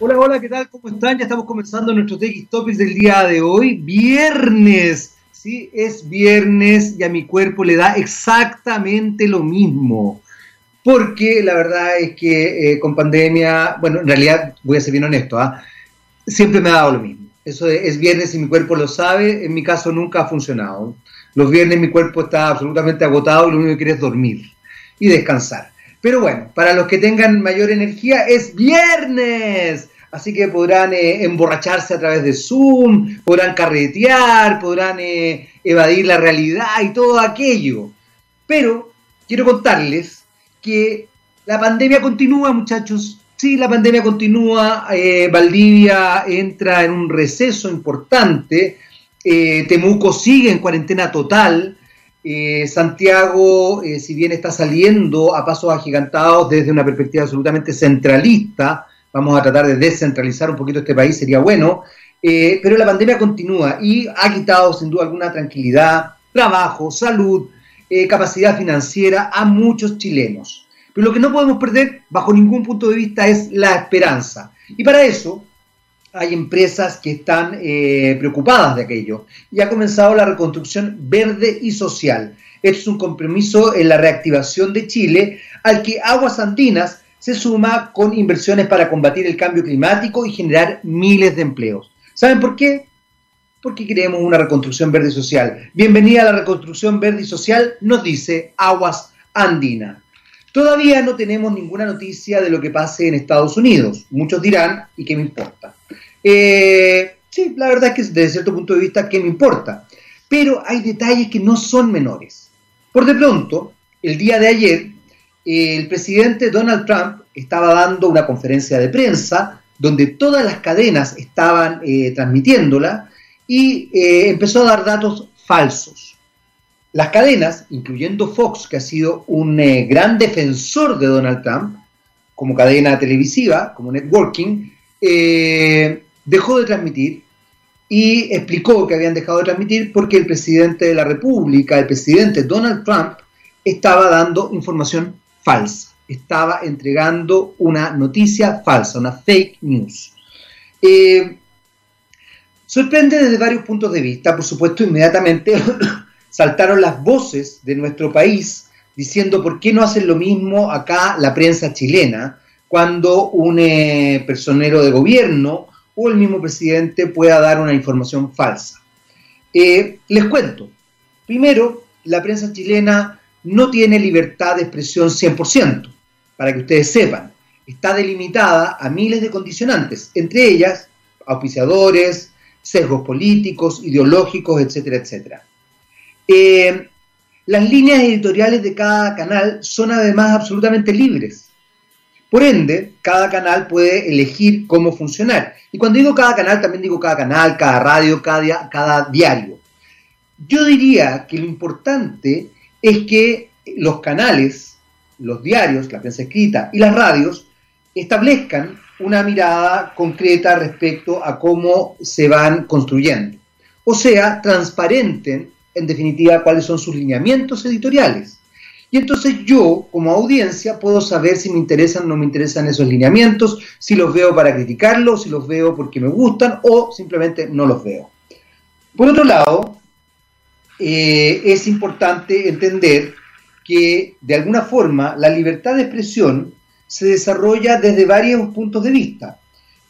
Hola, hola, ¿qué tal? ¿Cómo están? Ya estamos comenzando nuestro TX Topics del día de hoy, viernes. Sí, es viernes y a mi cuerpo le da exactamente lo mismo. Porque la verdad es que eh, con pandemia, bueno, en realidad voy a ser bien honesto, ¿ah? siempre me ha dado lo mismo. Eso es viernes y mi cuerpo lo sabe, en mi caso nunca ha funcionado. Los viernes mi cuerpo está absolutamente agotado y lo único que quiere es dormir y descansar. Pero bueno, para los que tengan mayor energía es viernes. Así que podrán eh, emborracharse a través de Zoom, podrán carretear, podrán eh, evadir la realidad y todo aquello. Pero quiero contarles que la pandemia continúa, muchachos. Sí, la pandemia continúa. Eh, Valdivia entra en un receso importante. Temuco sigue en cuarentena total. Eh, Santiago, eh, si bien está saliendo a pasos agigantados desde una perspectiva absolutamente centralista, vamos a tratar de descentralizar un poquito este país, sería bueno, eh, pero la pandemia continúa y ha quitado sin duda alguna tranquilidad, trabajo, salud, capacidad financiera a muchos chilenos. Pero lo que no podemos perder bajo ningún punto de vista es la esperanza. Y para eso hay empresas que están eh, preocupadas de aquello y ha comenzado la reconstrucción verde y social. Esto es un compromiso en la reactivación de Chile al que Aguas Andinas se suma con inversiones para combatir el cambio climático y generar miles de empleos. ¿Saben por qué? Porque queremos una reconstrucción verde y social. Bienvenida a la reconstrucción verde y social, nos dice Aguas Andina. Todavía no tenemos ninguna noticia de lo que pase en Estados Unidos. Muchos dirán, ¿y qué me importa? Eh, sí, la verdad es que desde cierto punto de vista, ¿qué me importa? Pero hay detalles que no son menores. Por de pronto, el día de ayer, el presidente Donald Trump estaba dando una conferencia de prensa donde todas las cadenas estaban eh, transmitiéndola y eh, empezó a dar datos falsos. Las cadenas, incluyendo Fox, que ha sido un gran defensor de Donald Trump, como cadena televisiva, como networking, dejó de transmitir y explicó que habían dejado de transmitir porque el presidente de la República, el presidente Donald Trump, estaba dando información falsa, estaba entregando una noticia falsa, una fake news. Eh, sorprende desde varios puntos de vista, por supuesto, inmediatamente saltaron las voces de nuestro país diciendo por qué no hacen lo mismo acá la prensa chilena cuando un eh, personero de gobierno o el mismo presidente pueda dar una información falsa. Eh, les cuento, primero, la prensa chilena no tiene libertad de expresión 100%, para que ustedes sepan, está delimitada a miles de condicionantes, entre ellas auspiciadores, sesgos políticos, ideológicos, etcétera, etcétera. Eh, las líneas editoriales de cada canal son además absolutamente libres. Por ende, cada canal puede elegir cómo funcionar. Y cuando digo cada canal, también digo cada canal, cada radio, cada, cada diario. Yo diría que lo importante es que los canales, los diarios, la prensa escrita y las radios establezcan una mirada concreta respecto a cómo se van construyendo. O sea, transparenten en definitiva, cuáles son sus lineamientos editoriales. Y entonces yo, como audiencia, puedo saber si me interesan o no me interesan esos lineamientos, si los veo para criticarlos, si los veo porque me gustan o simplemente no los veo. Por otro lado, eh, es importante entender que de alguna forma la libertad de expresión se desarrolla desde varios puntos de vista.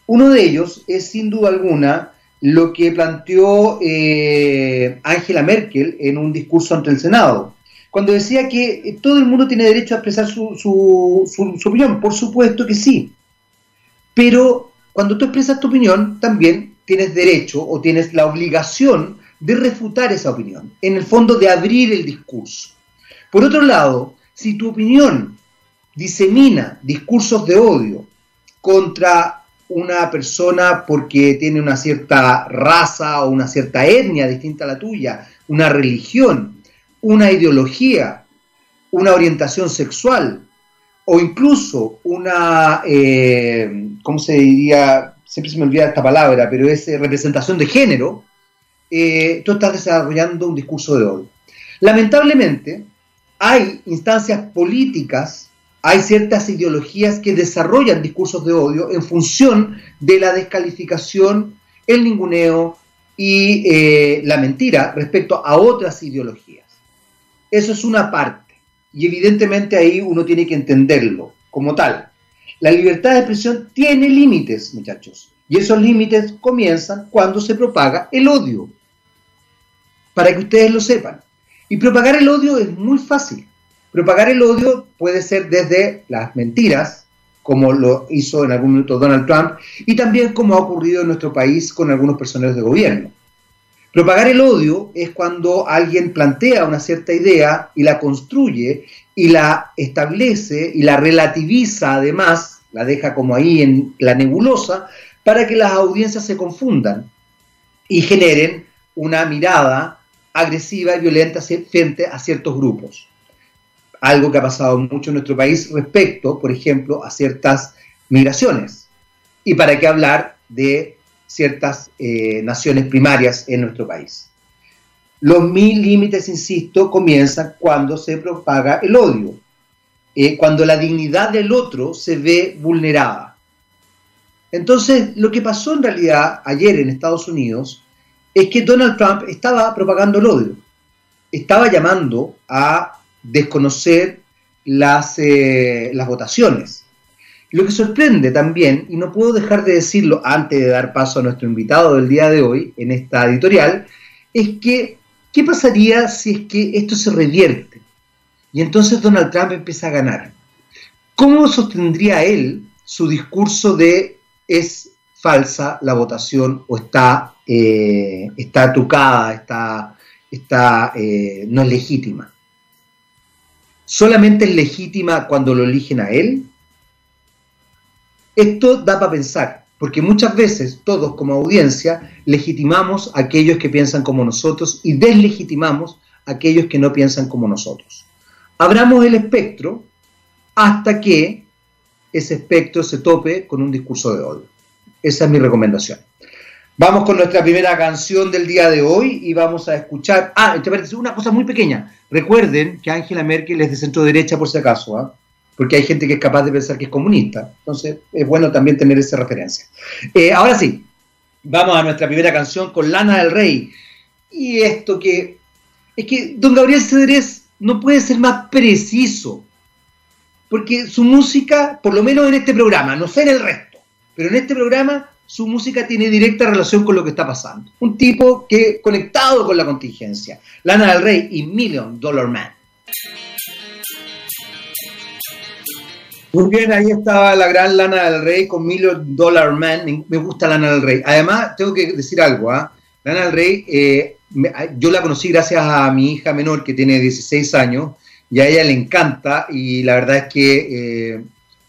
Uno de ellos es sin duda alguna lo que planteó eh, Angela Merkel en un discurso ante el Senado, cuando decía que eh, todo el mundo tiene derecho a expresar su, su, opinión. Por supuesto que sí, pero cuando tú expresas tu opinión, también tienes derecho o tienes la obligación de refutar esa opinión, en el fondo de abrir el discurso. Por otro lado, si tu opinión disemina discursos de odio contra una persona porque tiene una cierta raza o una cierta etnia distinta a la tuya, una religión, una ideología, una orientación sexual o incluso una, eh, ¿cómo se diría? Siempre se me olvida esta palabra, pero es eh, representación de género, eh, tú estás desarrollando un discurso de odio. Lamentablemente, hay instancias políticas hay ciertas ideologías que desarrollan discursos de odio en función de la descalificación, el ninguneo y la mentira respecto a otras ideologías. Eso es una parte. Y evidentemente ahí uno tiene que entenderlo como tal. La libertad de expresión tiene límites, muchachos. Y esos límites comienzan cuando se propaga el odio. Para que ustedes lo sepan. Y propagar el odio es muy fácil. Propagar el odio puede ser desde las mentiras, como lo hizo en algún momento Donald Trump, y también como ha ocurrido en nuestro país con algunos personajes de gobierno. Propagar el odio es cuando alguien plantea una cierta idea y la construye y la establece y la relativiza además, la deja como ahí en la nebulosa, para que las audiencias se confundan y generen una mirada agresiva y violenta frente a ciertos grupos. Algo que ha pasado mucho en nuestro país respecto, por ejemplo, a ciertas migraciones. Y para qué hablar de ciertas eh, naciones primarias en nuestro país. Los mil límites, insisto, comienzan cuando se propaga el odio, eh, cuando la dignidad del otro se ve vulnerada. Entonces, lo que pasó en realidad ayer en Estados Unidos es que Donald Trump estaba propagando el odio, estaba llamando a desconocer las, eh, las votaciones, lo que sorprende también, y no puedo dejar de decirlo antes de dar paso a nuestro invitado del día de hoy en esta editorial, es que, ¿qué pasaría si es que esto se revierte? Y entonces Donald Trump empieza a ganar. ¿Cómo sostendría él su discurso de es falsa la votación o está, eh, está trucada, está, está, eh, no es legítima? ¿Solamente es legítima cuando lo eligen a él? Esto da para pensar, porque muchas veces todos como audiencia legitimamos a aquellos que piensan como nosotros y deslegitimamos a aquellos que no piensan como nosotros. Abramos el espectro hasta que ese espectro se tope con un discurso de odio. Esa es mi recomendación. Vamos con nuestra primera canción del día de hoy y vamos a escuchar. Ah, una cosa muy pequeña. Recuerden que Angela Merkel es de centro derecha, por si acaso. ¿ah? Porque hay gente que es capaz de pensar que es comunista. Entonces es bueno también tener esa referencia. Eh, ahora sí, vamos a nuestra primera canción con Lana del Rey. Y esto que es que don Gabriel Cedrés no puede ser más preciso, porque su música, por lo menos en este programa, no sé en el resto, pero en este programa su música tiene directa relación con lo que está pasando. Un tipo que conectado con la contingencia. Lana del Rey y Million Dollar Man. Muy bien, ahí estaba la gran Lana del Rey con Million Dollar Man. Me gusta Lana del Rey. Además, tengo que decir algo. ¿ah? Lana del Rey, eh, yo la conocí gracias a mi hija menor que tiene 16 años y a ella le encanta y la verdad es que eh,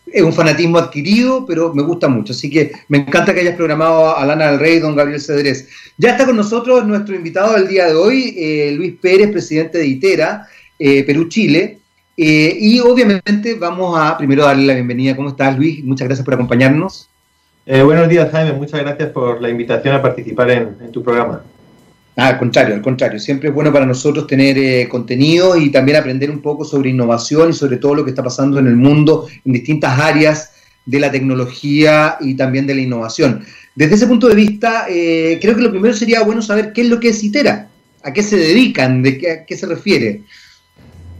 es un fanatismo adquirido, pero me gusta mucho. Así que me encanta que hayas programado a Lana del Rey, don Gabriel Cedrés. Ya está con nosotros nuestro invitado del día de hoy, eh, Luis Pérez, presidente de ITERA, Perú-Chile. Eh, y obviamente vamos a primero darle la bienvenida. ¿Cómo estás, Luis? Muchas gracias por acompañarnos. Eh, buenos días, Jaime. Muchas gracias por la invitación a participar en, tu programa. Ah, al contrario, al contrario. Siempre es bueno para nosotros tener eh, contenido y también aprender un poco sobre innovación y sobre todo lo que está pasando en el mundo en distintas áreas de la tecnología y también de la innovación. Desde ese punto de vista, creo que lo primero sería bueno saber qué es lo que es ITERA, a qué se dedican, de qué, a qué se refiere.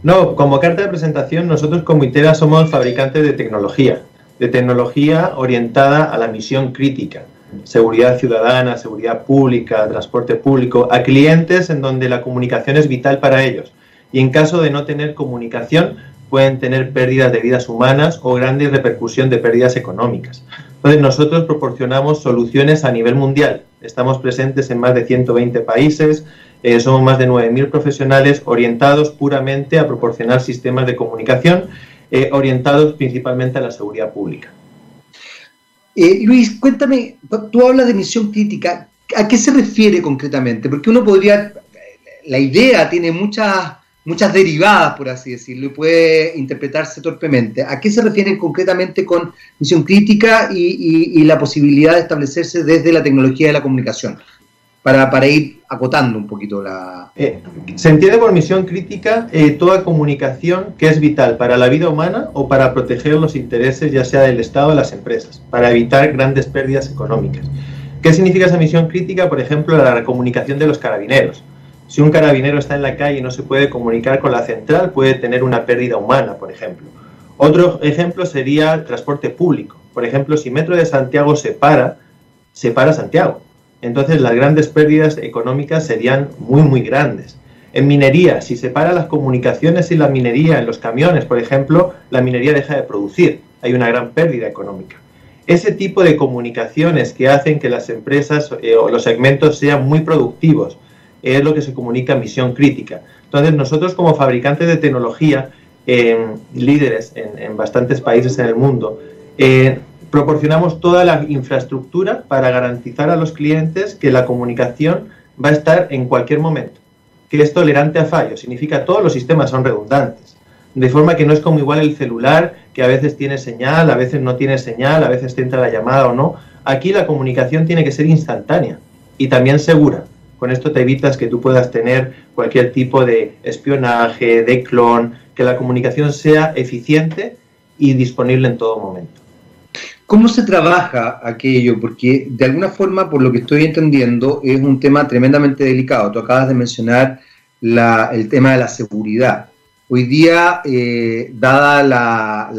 No, como carta de presentación, nosotros como ITERA somos fabricantes de tecnología, de tecnología orientada a la misión crítica, seguridad ciudadana, seguridad pública, transporte público, a clientes en donde la comunicación es vital para ellos. Y en caso de no tener comunicación, pueden tener pérdidas de vidas humanas o grandes repercusión de pérdidas económicas. Entonces, nosotros proporcionamos soluciones a nivel mundial. Estamos presentes en más de 120 países, eh, somos más de 9.000 profesionales orientados puramente a proporcionar sistemas de comunicación eh, orientados principalmente a la seguridad pública. Eh, Luis, cuéntame, tú hablas de misión crítica, ¿a qué se refiere concretamente? Porque uno podría, la idea tiene muchas, muchas derivadas, por así decirlo, y puede interpretarse torpemente. ¿A qué se refiere concretamente con misión crítica y la posibilidad de establecerse desde la tecnología de la comunicación? Para, para ir acotando un poquito la... Eh, se entiende por misión crítica eh, toda comunicación que es vital para la vida humana o para proteger los intereses ya sea del Estado o de las empresas, para evitar grandes pérdidas económicas. ¿Qué significa esa misión crítica? Por ejemplo, la comunicación de los carabineros. Si un carabinero está en la calle y no se puede comunicar con la central, puede tener una pérdida humana, por ejemplo. Otro ejemplo sería el transporte público. Por ejemplo, si Metro de Santiago se para, se para Santiago entonces las grandes pérdidas económicas serían muy, muy grandes. En minería, si se para las comunicaciones y la minería en los camiones, por ejemplo, la minería deja de producir. Hay una gran pérdida económica. Ese tipo de comunicaciones que hacen que las empresas eh, o los segmentos sean muy productivos es lo que se comunica misión crítica. Entonces, nosotros como fabricantes de tecnología, líderes en, bastantes países en el mundo, eh, proporcionamos toda la infraestructura para garantizar a los clientes que la comunicación va a estar en cualquier momento, que es tolerante a fallos, significa todos los sistemas son redundantes, de forma que no es como igual el celular, que a veces tiene señal, a veces no tiene señal, a veces te entra la llamada o no. Aquí la comunicación tiene que ser instantánea y también segura. Con esto te evitas que tú puedas tener cualquier tipo de espionaje, de clon, que la comunicación sea eficiente y disponible en todo momento. ¿Cómo se trabaja aquello? Porque de alguna forma, por lo que estoy entendiendo, es un tema tremendamente delicado. Tú acabas de mencionar el tema de la seguridad. Hoy día, eh, dada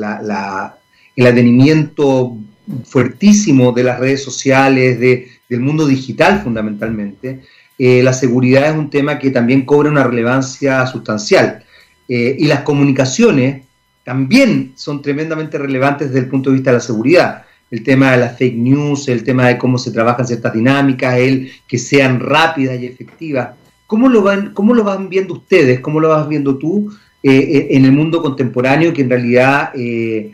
el atenimiento fuertísimo de las redes sociales, del mundo digital fundamentalmente, eh, la seguridad es un tema que también cobra una relevancia sustancial. Eh, y las comunicaciones también son tremendamente relevantes desde el punto de vista de la seguridad. El tema de las fake news, el tema de cómo se trabajan ciertas dinámicas, el que sean rápidas y efectivas. ¿Cómo lo van, cómo lo van viendo ustedes? ¿Cómo lo vas viendo tú eh, eh, en el mundo contemporáneo que en realidad eh,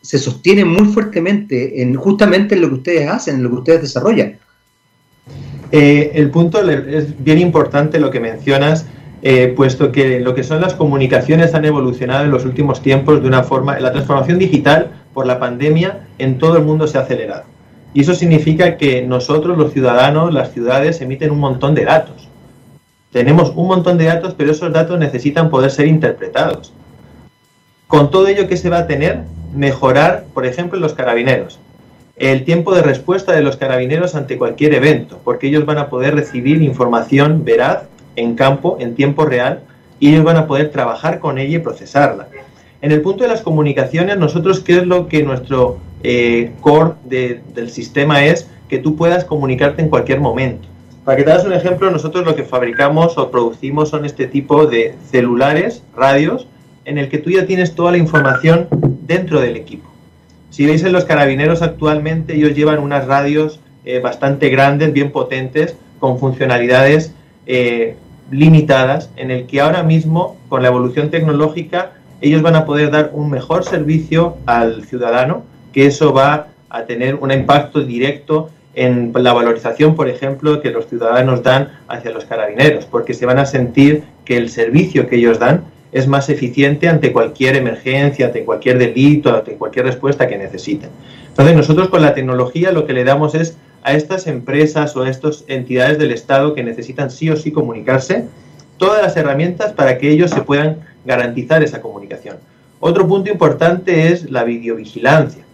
se sostiene muy fuertemente en justamente en lo que ustedes hacen, en lo que ustedes desarrollan? el punto es bien importante lo que mencionas eh, puesto que lo que son las comunicaciones han evolucionado en los últimos tiempos de una forma, la transformación digital por la pandemia en todo el mundo se ha acelerado. Y eso significa que nosotros, los ciudadanos, las ciudades, emiten un montón de datos. Tenemos un montón de datos, pero esos datos necesitan poder ser interpretados. Con todo ello, ¿qué se va a tener? Mejorar, por ejemplo, los carabineros. El tiempo de respuesta de los carabineros ante cualquier evento, porque ellos van a poder recibir información veraz en campo, en tiempo real, y ellos van a poder trabajar con ella y procesarla. En el punto de las comunicaciones, nosotros, ¿qué es lo que nuestro eh, core del sistema es? Que tú puedas comunicarte en cualquier momento. Para que te das un ejemplo, nosotros lo que fabricamos o producimos son este tipo de celulares, radios, en el que tú ya tienes toda la información dentro del equipo. Si veis en los carabineros actualmente, ellos llevan unas radios eh, bastante grandes, bien potentes, con funcionalidades eh, limitadas en el que ahora mismo, con la evolución tecnológica, ellos van a poder dar un mejor servicio al ciudadano, que eso va a tener un impacto directo en la valorización, por ejemplo, que los ciudadanos dan hacia los carabineros, porque se van a sentir que el servicio que ellos dan es más eficiente ante cualquier emergencia, ante cualquier delito, ante cualquier respuesta que necesiten. Entonces nosotros con la tecnología lo que le damos es a estas empresas o a estas entidades del Estado que necesitan sí o sí comunicarse todas las herramientas para que ellos se puedan garantizar esa comunicación. Otro punto importante es la videovigilancia,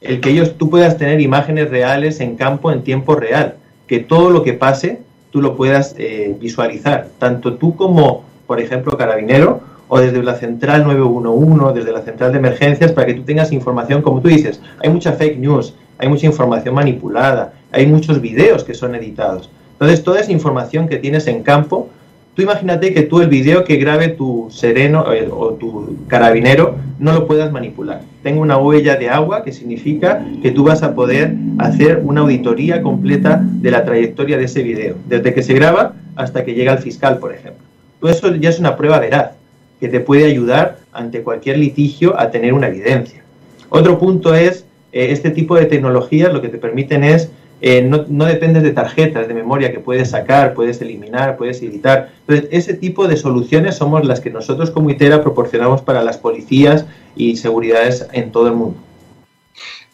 el que ellos tú puedas tener imágenes reales en campo en tiempo real, que todo lo que pase tú lo puedas eh, visualizar, tanto tú como, por ejemplo, carabinero o desde la central 911, desde la central de emergencias, para que tú tengas información, como tú dices, hay mucha fake news, hay mucha información manipulada, hay muchos videos que son editados. Entonces, toda esa información que tienes en campo, tú imagínate que tú el video que grabe tu sereno eh, o tu carabinero no lo puedas manipular. Tengo una huella de agua que significa que tú vas a poder hacer una auditoría completa de la trayectoria de ese video, desde que se graba hasta que llega al fiscal, por ejemplo. Todo eso ya es una prueba veraz que te puede ayudar ante cualquier litigio a tener una evidencia. Otro punto es, eh, este tipo de tecnologías lo que te permiten es eh, no, no, dependes de tarjetas de memoria que puedes sacar, puedes eliminar, puedes editar. Entonces, ese tipo de soluciones somos las que nosotros como ITERA proporcionamos para las policías y seguridades en todo el mundo.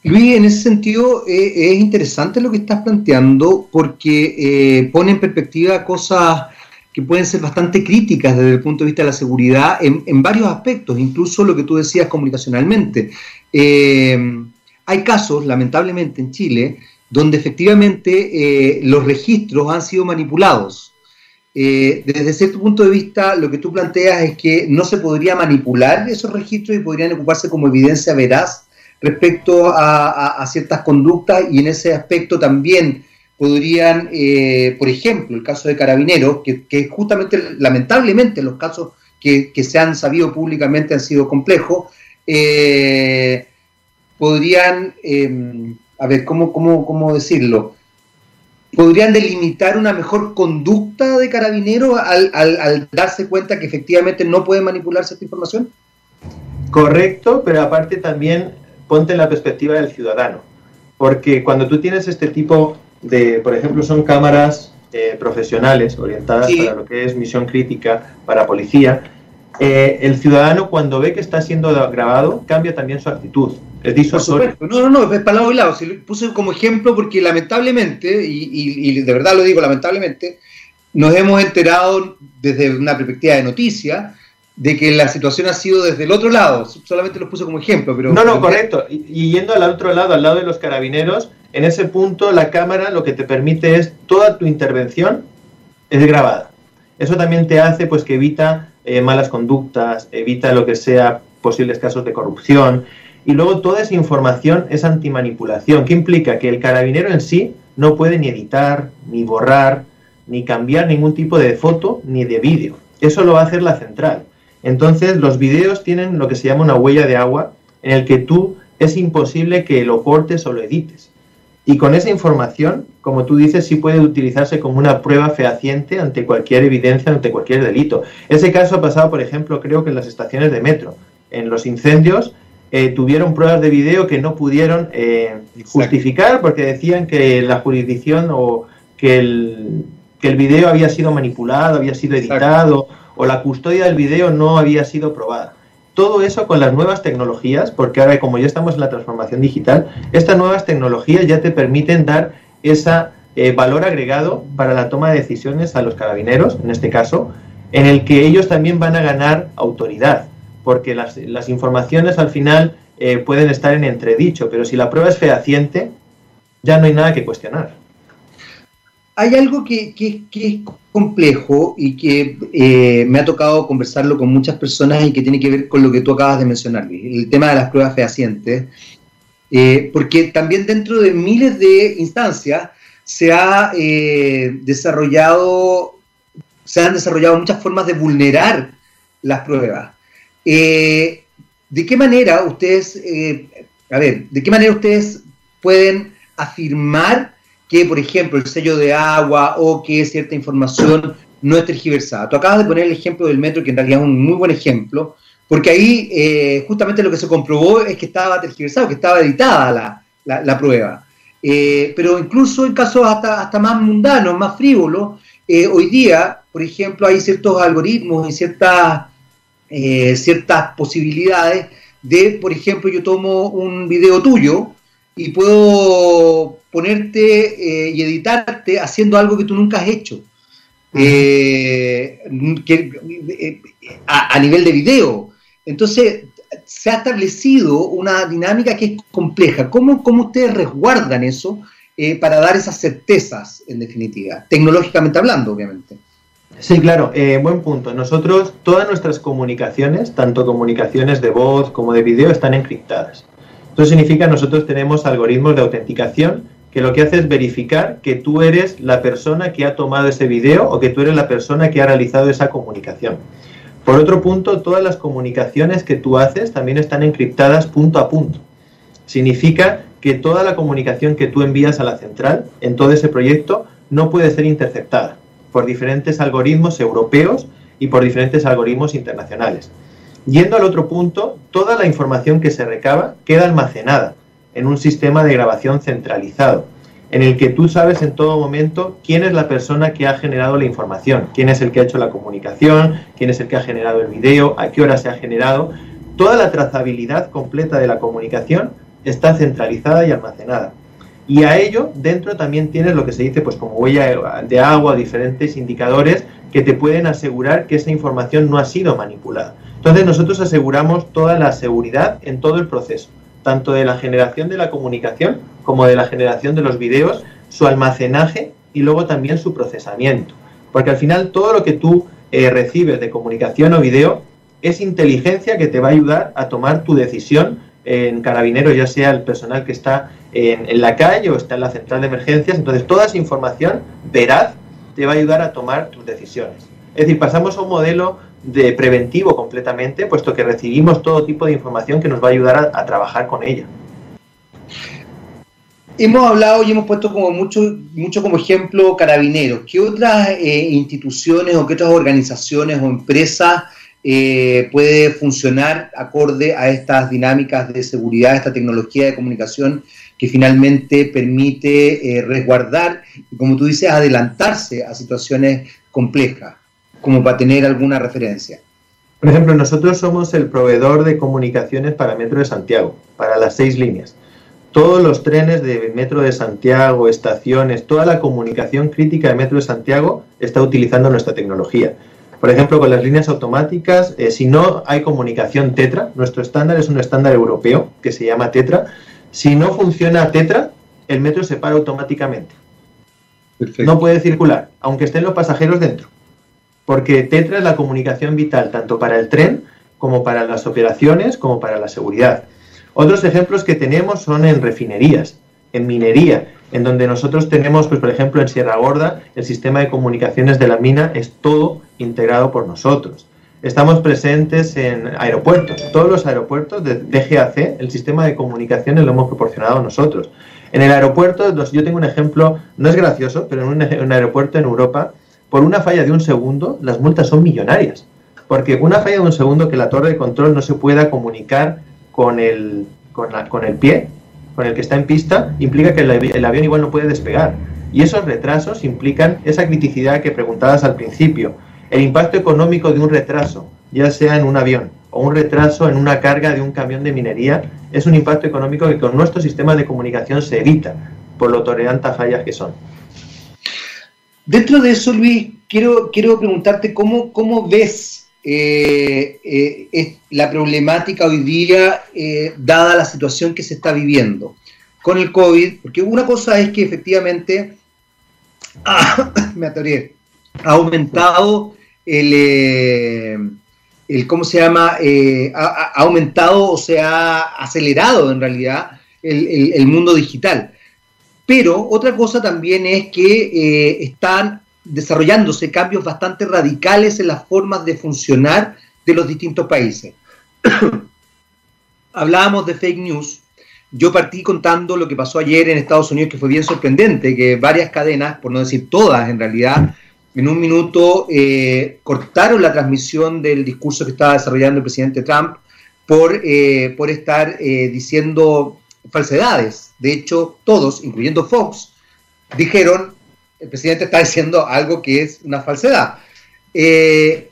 Luis, en ese sentido eh, es interesante lo que estás planteando porque eh, pone en perspectiva cosas que pueden ser bastante críticas desde el punto de vista de la seguridad en, varios aspectos, incluso lo que tú decías comunicacionalmente. Eh, hay casos, lamentablemente, en Chile, donde efectivamente los registros han sido manipulados. desde cierto punto de vista, lo que tú planteas es que no se podría manipular esos registros y podrían ocuparse como evidencia veraz respecto a, ciertas conductas y en ese aspecto también podrían, eh, por ejemplo, el caso de Carabineros, que, justamente, lamentablemente, los casos que, se han sabido públicamente han sido complejos, eh, podrían, em, a ver, ¿cómo, cómo, cómo decirlo? podrían delimitar una mejor conducta de carabineros al, al, darse cuenta que efectivamente no pueden manipularse esta información? Correcto, pero aparte también ponte en la perspectiva del ciudadano. Porque cuando tú tienes este tipo de, por ejemplo, son cámaras eh, profesionales orientadas para lo que es misión crítica para policía, eh, el ciudadano cuando ve que está siendo grabado cambia también su actitud. Es disuasorio. No, no, no, es para lado y lado. Si lo puse como ejemplo porque lamentablemente, y, de verdad lo digo lamentablemente, nos hemos enterado desde una perspectiva de noticia de que la situación ha sido desde el otro lado. Solamente lo puse como ejemplo, pero... No, no, correcto. Y, yendo al otro lado, al lado de los carabineros, en ese punto la cámara lo que te permite es toda tu intervención es grabada. Eso también te hace pues que evita eh, malas conductas, evita lo que sea posibles casos de corrupción. Y luego toda esa información es antimanipulación, que implica que el carabinero en sí no puede ni editar, ni borrar, ni cambiar ningún tipo de foto ni de vídeo. Eso lo va a hacer la central. Entonces, los videos tienen lo que se llama una huella de agua, en el que tú es imposible que lo cortes o lo edites. Y con esa información, como tú dices, sí puede utilizarse como una prueba fehaciente ante cualquier evidencia, ante cualquier delito. Ese caso ha pasado, por ejemplo, creo que en las estaciones de metro. En los incendios eh, tuvieron pruebas de video que no pudieron eh, justificar porque decían que la jurisdicción o que el, que el video había sido manipulado, había sido editado o la custodia del video no había sido probada. Todo eso con las nuevas tecnologías, porque ahora como ya estamos en la transformación digital, estas nuevas tecnologías ya te permiten dar ese eh, valor agregado para la toma de decisiones a los carabineros, en este caso, en el que ellos también van a ganar autoridad, porque las, informaciones al final eh, pueden estar en entredicho, pero si la prueba es fehaciente, ya no hay nada que cuestionar. Hay algo que, complejo y que eh, me ha tocado conversarlo con muchas personas y que tiene que ver con lo que tú acabas de mencionar, el tema de las pruebas fehacientes, eh, porque también dentro de miles de instancias se ha eh, desarrollado, se han desarrollado muchas formas de vulnerar las pruebas. ¿De qué manera ustedes, a ver, de qué manera ustedes pueden afirmar que, por ejemplo, el sello de agua o que cierta información no es tergiversada. Tú acabas de poner el ejemplo del metro, que en realidad es un muy buen ejemplo, porque ahí eh, justamente lo que se comprobó es que estaba tergiversado, que estaba editada la, prueba. Eh, pero incluso en casos hasta, hasta más mundanos, más frívolos, eh, hoy día, por ejemplo, hay ciertos algoritmos y ciertas, ciertas posibilidades de, por ejemplo, yo tomo un video tuyo y puedo ponerte eh, y editarte haciendo algo que tú nunca has hecho. Eh, eh, a, nivel de video. Entonces, se ha establecido una dinámica que es compleja. ¿Cómo, cómo ustedes resguardan eso para dar esas certezas, en definitiva? Tecnológicamente hablando, obviamente. Sí, claro, buen punto. Nosotros, todas nuestras comunicaciones, tanto comunicaciones de voz como de video, están encriptadas. Eso significa que nosotros tenemos algoritmos de autenticación que lo que hace es verificar que tú eres la persona que ha tomado ese video o que tú eres la persona que ha realizado esa comunicación. Por otro punto, todas las comunicaciones que tú haces también están encriptadas punto a punto. Significa que toda la comunicación que tú envías a la central en todo ese proyecto no puede ser interceptada por diferentes algoritmos europeos y por diferentes algoritmos internacionales. Yendo al otro punto, toda la información que se recaba queda almacenada en un sistema de grabación centralizado, en el que tú sabes en todo momento quién es la persona que ha generado la información, quién es el que ha hecho la comunicación, quién es el que ha generado el video, a qué hora se ha generado. Toda la trazabilidad completa de la comunicación está centralizada y almacenada. Y a ello, dentro también tienes lo que se dice, pues como huella de agua, diferentes indicadores que te pueden asegurar que esa información no ha sido manipulada. Entonces nosotros aseguramos toda la seguridad en todo el proceso, tanto de la generación de la comunicación como de la generación de los videos, su almacenaje y luego también su procesamiento. Porque al final todo lo que tú eh, recibes de comunicación o video es inteligencia que te va a ayudar a tomar tu decisión en carabinero, ya sea el personal que está en, la calle o está en la central de emergencias. Entonces, toda esa información veraz te va a ayudar a tomar tus decisiones. Es decir, pasamos a un modelo de preventivo completamente, puesto que recibimos todo tipo de información que nos va a ayudar a, trabajar con ella. Hemos hablado y hemos puesto como mucho, mucho como ejemplo carabineros. ¿Qué otras eh, instituciones o qué otras organizaciones o empresas eh, puede funcionar acorde a estas dinámicas de seguridad, esta tecnología de comunicación que finalmente permite eh, resguardar y, como tú dices, adelantarse a situaciones complejas, como para tener alguna referencia. Por ejemplo, nosotros somos el proveedor de comunicaciones para Metro de Santiago, para las seis líneas. Todos los trenes de Metro de Santiago, estaciones, toda la comunicación crítica de Metro de Santiago está utilizando nuestra tecnología. Por ejemplo, con las líneas automáticas, eh, si no hay comunicación Tetra, nuestro estándar es un estándar europeo que se llama Tetra. Si no funciona Tetra, el metro se para automáticamente. No puede circular, aunque estén los pasajeros dentro. Porque Tetra es la comunicación vital tanto para el tren como para las operaciones como para la seguridad. Otros ejemplos que tenemos son en refinerías, en minería en donde nosotros tenemos, pues por ejemplo, en Sierra Gorda, el sistema de comunicaciones de la mina es todo integrado por nosotros. Estamos presentes en aeropuertos, todos los aeropuertos de DGAC, el sistema de comunicaciones lo hemos proporcionado nosotros. En el aeropuerto, yo tengo un ejemplo, no es gracioso, pero en un, aeropuerto en Europa, por una falla de un segundo, las multas son millonarias. Porque una falla de un segundo que la torre de control no se pueda comunicar con el, con, con el pie, con el que está en pista implica que el, avión igual no puede despegar. Y esos retrasos implican esa criticidad que preguntabas al principio. El impacto económico de un retraso, ya sea en un avión o un retraso en una carga de un camión de minería, es un impacto económico que con nuestro sistema de comunicación se evita por lo tolerantes fallas que son. Dentro de eso, Luis, quiero, quiero preguntarte cómo, cómo ves eh, eh, la problemática hoy día, eh, dada la situación que se está viviendo con el COVID, porque una cosa es que efectivamente me atoré, ha aumentado el, el ¿cómo se llama? Ha, aumentado o se ha acelerado en realidad el, el, mundo digital. Pero otra cosa también es que están desarrollándose cambios bastante radicales en las formas de funcionar de los distintos países. Hablábamos de fake news. Yo partí contando lo que pasó ayer en Estados Unidos, que fue bien sorprendente, que varias cadenas, por no decir todas en realidad, en un minuto eh, cortaron la transmisión del discurso que estaba desarrollando el presidente Trump por, eh, por estar eh, diciendo falsedades. De hecho, todos, incluyendo Fox, dijeron el presidente está diciendo algo que es una falsedad. Eh,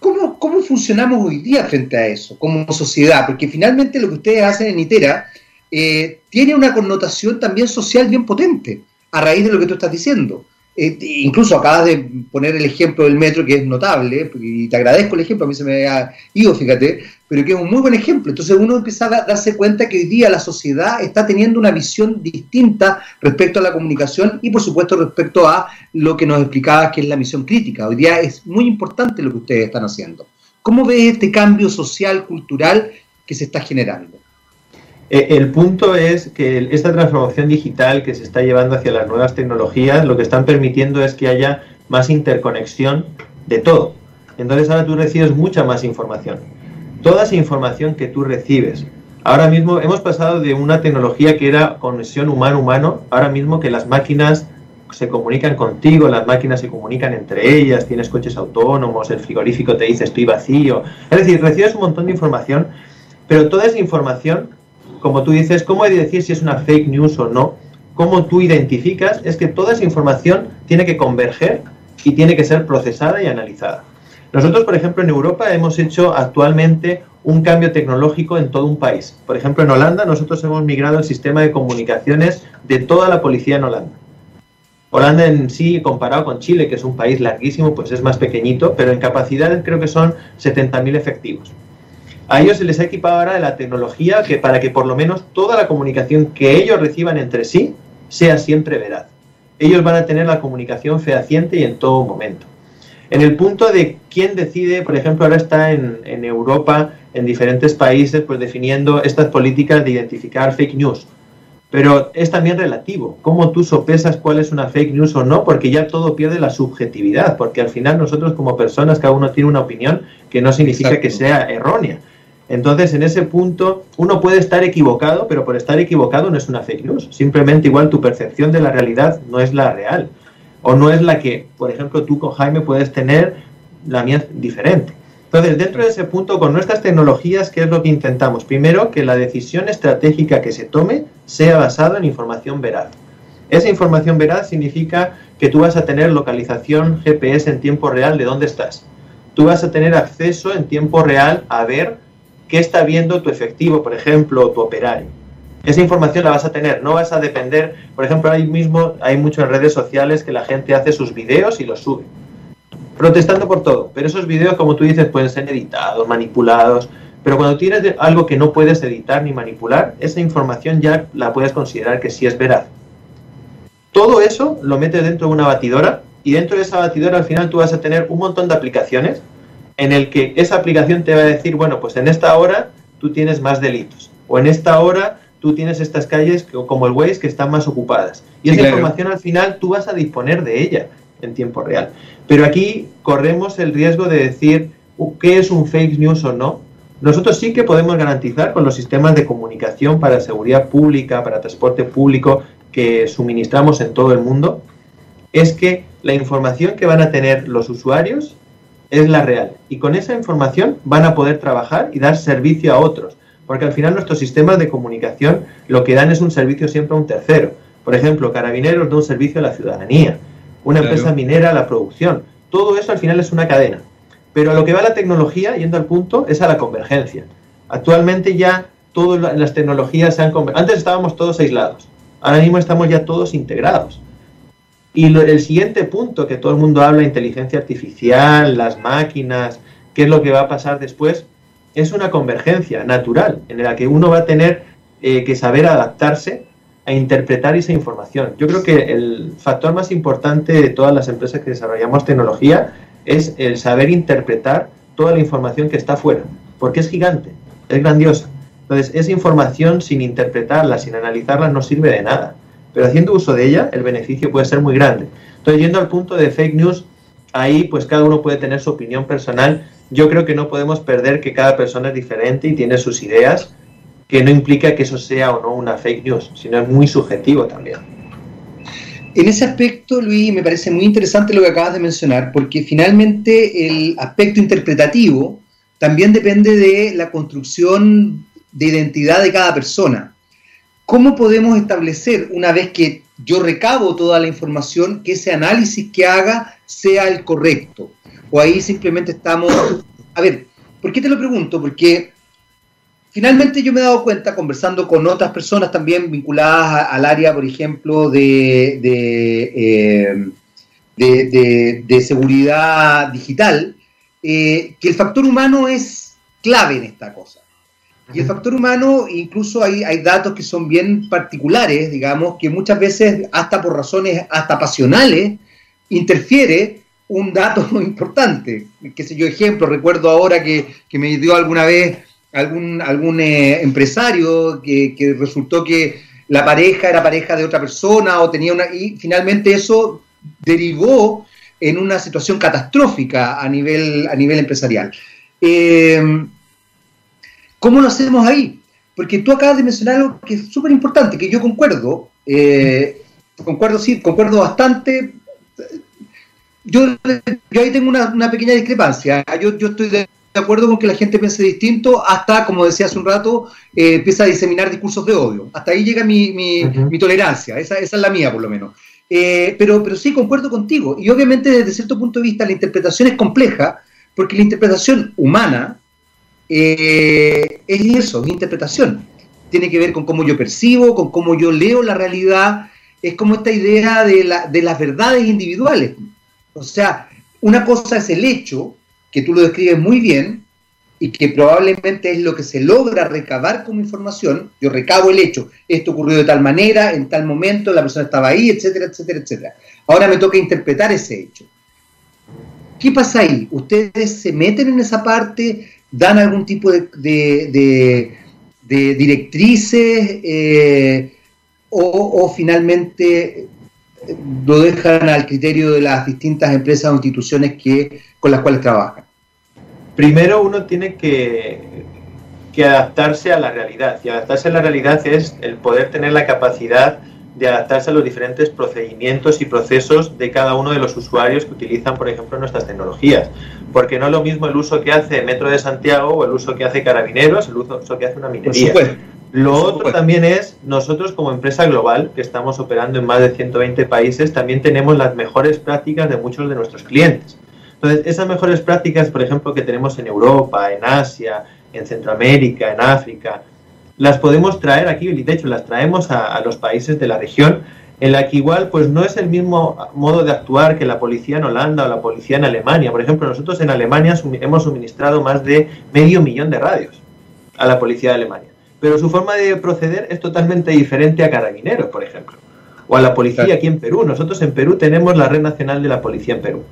¿cómo, funcionamos hoy día frente a eso, como sociedad? Porque finalmente lo que ustedes hacen en ITERA eh, tiene una connotación también social bien potente, a raíz de lo que tú estás diciendo. Eh, incluso acabas de poner el ejemplo del metro, que es notable, y te agradezco el ejemplo, a mí se me ha ido, fíjate, pero que es un muy buen ejemplo. Entonces uno empieza a darse cuenta que hoy día la sociedad está teniendo una visión distinta respecto a la comunicación y por supuesto respecto a lo que nos explicabas que es la misión crítica. Hoy día es muy importante lo que ustedes están haciendo. ¿Cómo ves este cambio social, cultural que se está generando? Eh, el punto es que esta transformación digital que se está llevando hacia las nuevas tecnologías lo que están permitiendo es que haya más interconexión de todo. Entonces ahora tú recibes mucha más información. Toda esa información que tú recibes. Ahora mismo hemos pasado de una tecnología que era conexión humano-humano, ahora mismo que las máquinas se comunican contigo, las máquinas se comunican entre ellas, tienes coches autónomos, el frigorífico te dice estoy vacío. Es decir, recibes un montón de información, pero toda esa información como tú dices, ¿cómo hay de decir si es una fake news o no? ¿Cómo tú identificas? Es que toda esa información tiene que converger y tiene que ser procesada y analizada. Nosotros, por ejemplo, en Europa hemos hecho actualmente un cambio tecnológico en todo un país. Por ejemplo, en Holanda nosotros hemos migrado el sistema de comunicaciones de toda la policía en Holanda. Holanda en sí, comparado con Chile, que es un país larguísimo, pues es más pequeñito, pero en capacidad creo que son 70.000 efectivos. A ellos se les ha equipado ahora la tecnología que para que por lo menos toda la comunicación que ellos reciban entre sí sea siempre veraz. Ellos van a tener la comunicación fehaciente y en todo momento. En el punto de quién decide, por ejemplo, ahora está en, en Europa, en diferentes países, pues definiendo estas políticas de identificar fake news. Pero es también relativo. ¿Cómo tú sopesas cuál es una fake news o no? Porque ya todo pierde la subjetividad. Porque al final nosotros como personas, cada uno tiene una opinión que no significa que sea errónea. Entonces, en ese punto, uno puede estar equivocado, pero por estar equivocado no es una fake news. Simplemente igual tu percepción de la realidad no es la real. O no es la que, por ejemplo, tú con Jaime puedes tener, la mía diferente. Entonces, dentro de ese punto, con nuestras tecnologías, ¿qué es lo que intentamos? Primero, que la decisión estratégica que se tome sea basada en información veraz. Esa información veraz significa que tú vas a tener localización GPS en tiempo real de dónde estás. Tú vas a tener acceso en tiempo real a ver qué está viendo tu efectivo, por ejemplo, tu operario. Esa información la vas a tener, no vas a depender, por ejemplo, ahí mismo hay muchas redes sociales que la gente hace sus videos y los sube, protestando por todo, pero esos videos, como tú dices, pueden ser editados, manipulados, pero cuando tienes algo que no puedes editar ni manipular, esa información ya la puedes considerar que sí es veraz. Todo eso lo metes dentro de una batidora y dentro de esa batidora al final tú vas a tener un montón de aplicaciones en el que esa aplicación te va a decir, bueno, pues en esta hora tú tienes más delitos, o en esta hora tú tienes estas calles como el Waze que están más ocupadas. Y esa información al final tú vas a disponer de ella en tiempo real. Pero aquí corremos el riesgo de decir qué es un fake news o no. Nosotros sí que podemos garantizar con los sistemas de comunicación para seguridad pública, para transporte público que suministramos en todo el mundo, es que la información que van a tener los usuarios es la real. Y con esa información van a poder trabajar y dar servicio a otros. Porque al final nuestros sistemas de comunicación lo que dan es un servicio siempre a un tercero. Por ejemplo, Carabineros da un servicio a la ciudadanía, una empresa minera a la producción. Todo eso al final es una cadena. Pero a lo que va la tecnología, yendo al punto, es a la convergencia. Actualmente ya todas las tecnologías se han convergido. Antes estábamos todos aislados. Ahora mismo estamos ya todos integrados. Y el siguiente punto que todo el mundo habla, inteligencia artificial, las máquinas, qué es lo que va a pasar después, es una convergencia natural en la que uno va a tener eh, que saber adaptarse a interpretar esa información. Yo creo que el factor más importante de todas las empresas que desarrollamos tecnología es el saber interpretar toda la información que está afuera, porque es gigante, es grandiosa. Entonces, esa información sin interpretarla, sin analizarla, no sirve de nada pero haciendo uso de ella, el beneficio puede ser muy grande. Entonces, yendo al punto de fake news, ahí pues cada uno puede tener su opinión personal. Yo creo que no podemos perder que cada persona es diferente y tiene sus ideas, que no implica que eso sea o no una fake news, sino es muy subjetivo también. En ese aspecto, Luis, me parece muy interesante lo que acabas de mencionar, porque finalmente el aspecto interpretativo también depende de la construcción de identidad de cada persona. ¿Cómo podemos establecer, una vez que yo recabo toda la información, que ese análisis que haga sea el correcto? O ahí simplemente estamos... A ver, ¿por qué te lo pregunto? Porque finalmente yo me he dado cuenta, conversando con otras personas también vinculadas al área, por ejemplo, de, de, eh, seguridad digital, eh, que el factor humano es clave en esta cosa. Y el factor humano, incluso hay, hay datos que son bien particulares, digamos, que muchas veces, hasta por razones hasta pasionales, interfiere un dato importante. Qué sé yo, ejemplo, recuerdo ahora que, me dio alguna vez algún, algún eh, empresario que, que, resultó que la pareja era pareja de otra persona o tenía una... Y finalmente eso derivó en una situación catastrófica a nivel, a nivel empresarial. Eh, ¿Cómo lo hacemos ahí? Porque tú acabas de mencionar algo que es súper importante, que yo concuerdo, eh, concuerdo, sí, concuerdo bastante. Yo, ahí tengo una, pequeña discrepancia. Yo, estoy de acuerdo con que la gente piense distinto hasta, como decía hace un rato, eh, empieza a diseminar discursos de odio. Hasta ahí llega mi, tolerancia, esa, es la mía por lo menos. Eh, pero, pero sí, concuerdo contigo. Y obviamente desde cierto punto de vista la interpretación es compleja Porque la interpretación humana eh, es eso, es interpretación. Tiene que ver con cómo yo percibo, con cómo yo leo la realidad. Es como esta idea de, la, de las verdades individuales. O sea, una cosa es el hecho, que tú lo describes muy bien, y que probablemente es lo que se logra recabar como información. Yo recabo el hecho, esto ocurrió de tal manera, en tal momento, la persona estaba ahí, etcétera, etcétera, etcétera. Ahora me toca interpretar ese hecho. ¿Qué pasa ahí? ¿Ustedes se meten en esa parte? ¿Dan algún tipo de, de, directrices? Eh, o, o, finalmente lo dejan al criterio de las distintas empresas o instituciones que, con las cuales trabajan? Primero uno tiene que, que adaptarse a la realidad y adaptarse a la realidad es el poder tener la capacidad de adaptarse a los diferentes procedimientos y procesos de cada uno de los usuarios que utilizan, por ejemplo, nuestras tecnologías. Porque no es lo mismo el uso que hace Metro de Santiago o el uso que hace Carabineros, el uso que hace una minería. Lo otro también es, nosotros como empresa global, que estamos operando en más de 120 países, también tenemos las mejores prácticas de muchos de nuestros clientes. Entonces, esas mejores prácticas, por ejemplo, que tenemos en Europa, en Asia, en Centroamérica, en África, las podemos traer aquí, de hecho las traemos a, los países de la región, en la que igual pues no es el mismo modo de actuar que la policía en Holanda o la policía en Alemania. Por ejemplo, nosotros en Alemania hemos suministrado más de medio millón de radios a la policía de Alemania pero su forma de proceder es totalmente diferente a Carabineros, por ejemplo, o a la policía aquí en Perú. Nosotros en Perú tenemos la red nacional de la policía en Perú,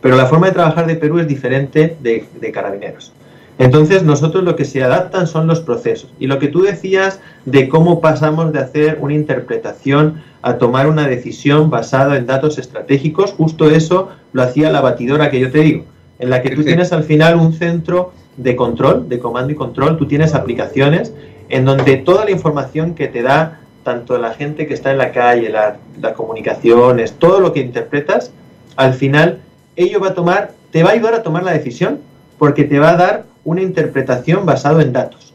pero la forma de trabajar de Perú es diferente de, de Carabineros. Entonces nosotros lo que se adaptan son los procesos. Y lo que tú decías de cómo pasamos de hacer una interpretación a tomar una decisión basada en datos estratégicos, justo eso lo hacía la batidora que yo te digo, en la que tú tienes al final un centro de control, de comando y control, tú tienes aplicaciones en donde toda la información que te da tanto la gente que está en la calle, las comunicaciones, todo lo que interpretas, al final ello va a tomar, te va a ayudar a tomar la decisión porque te va a dar una interpretación basado en datos,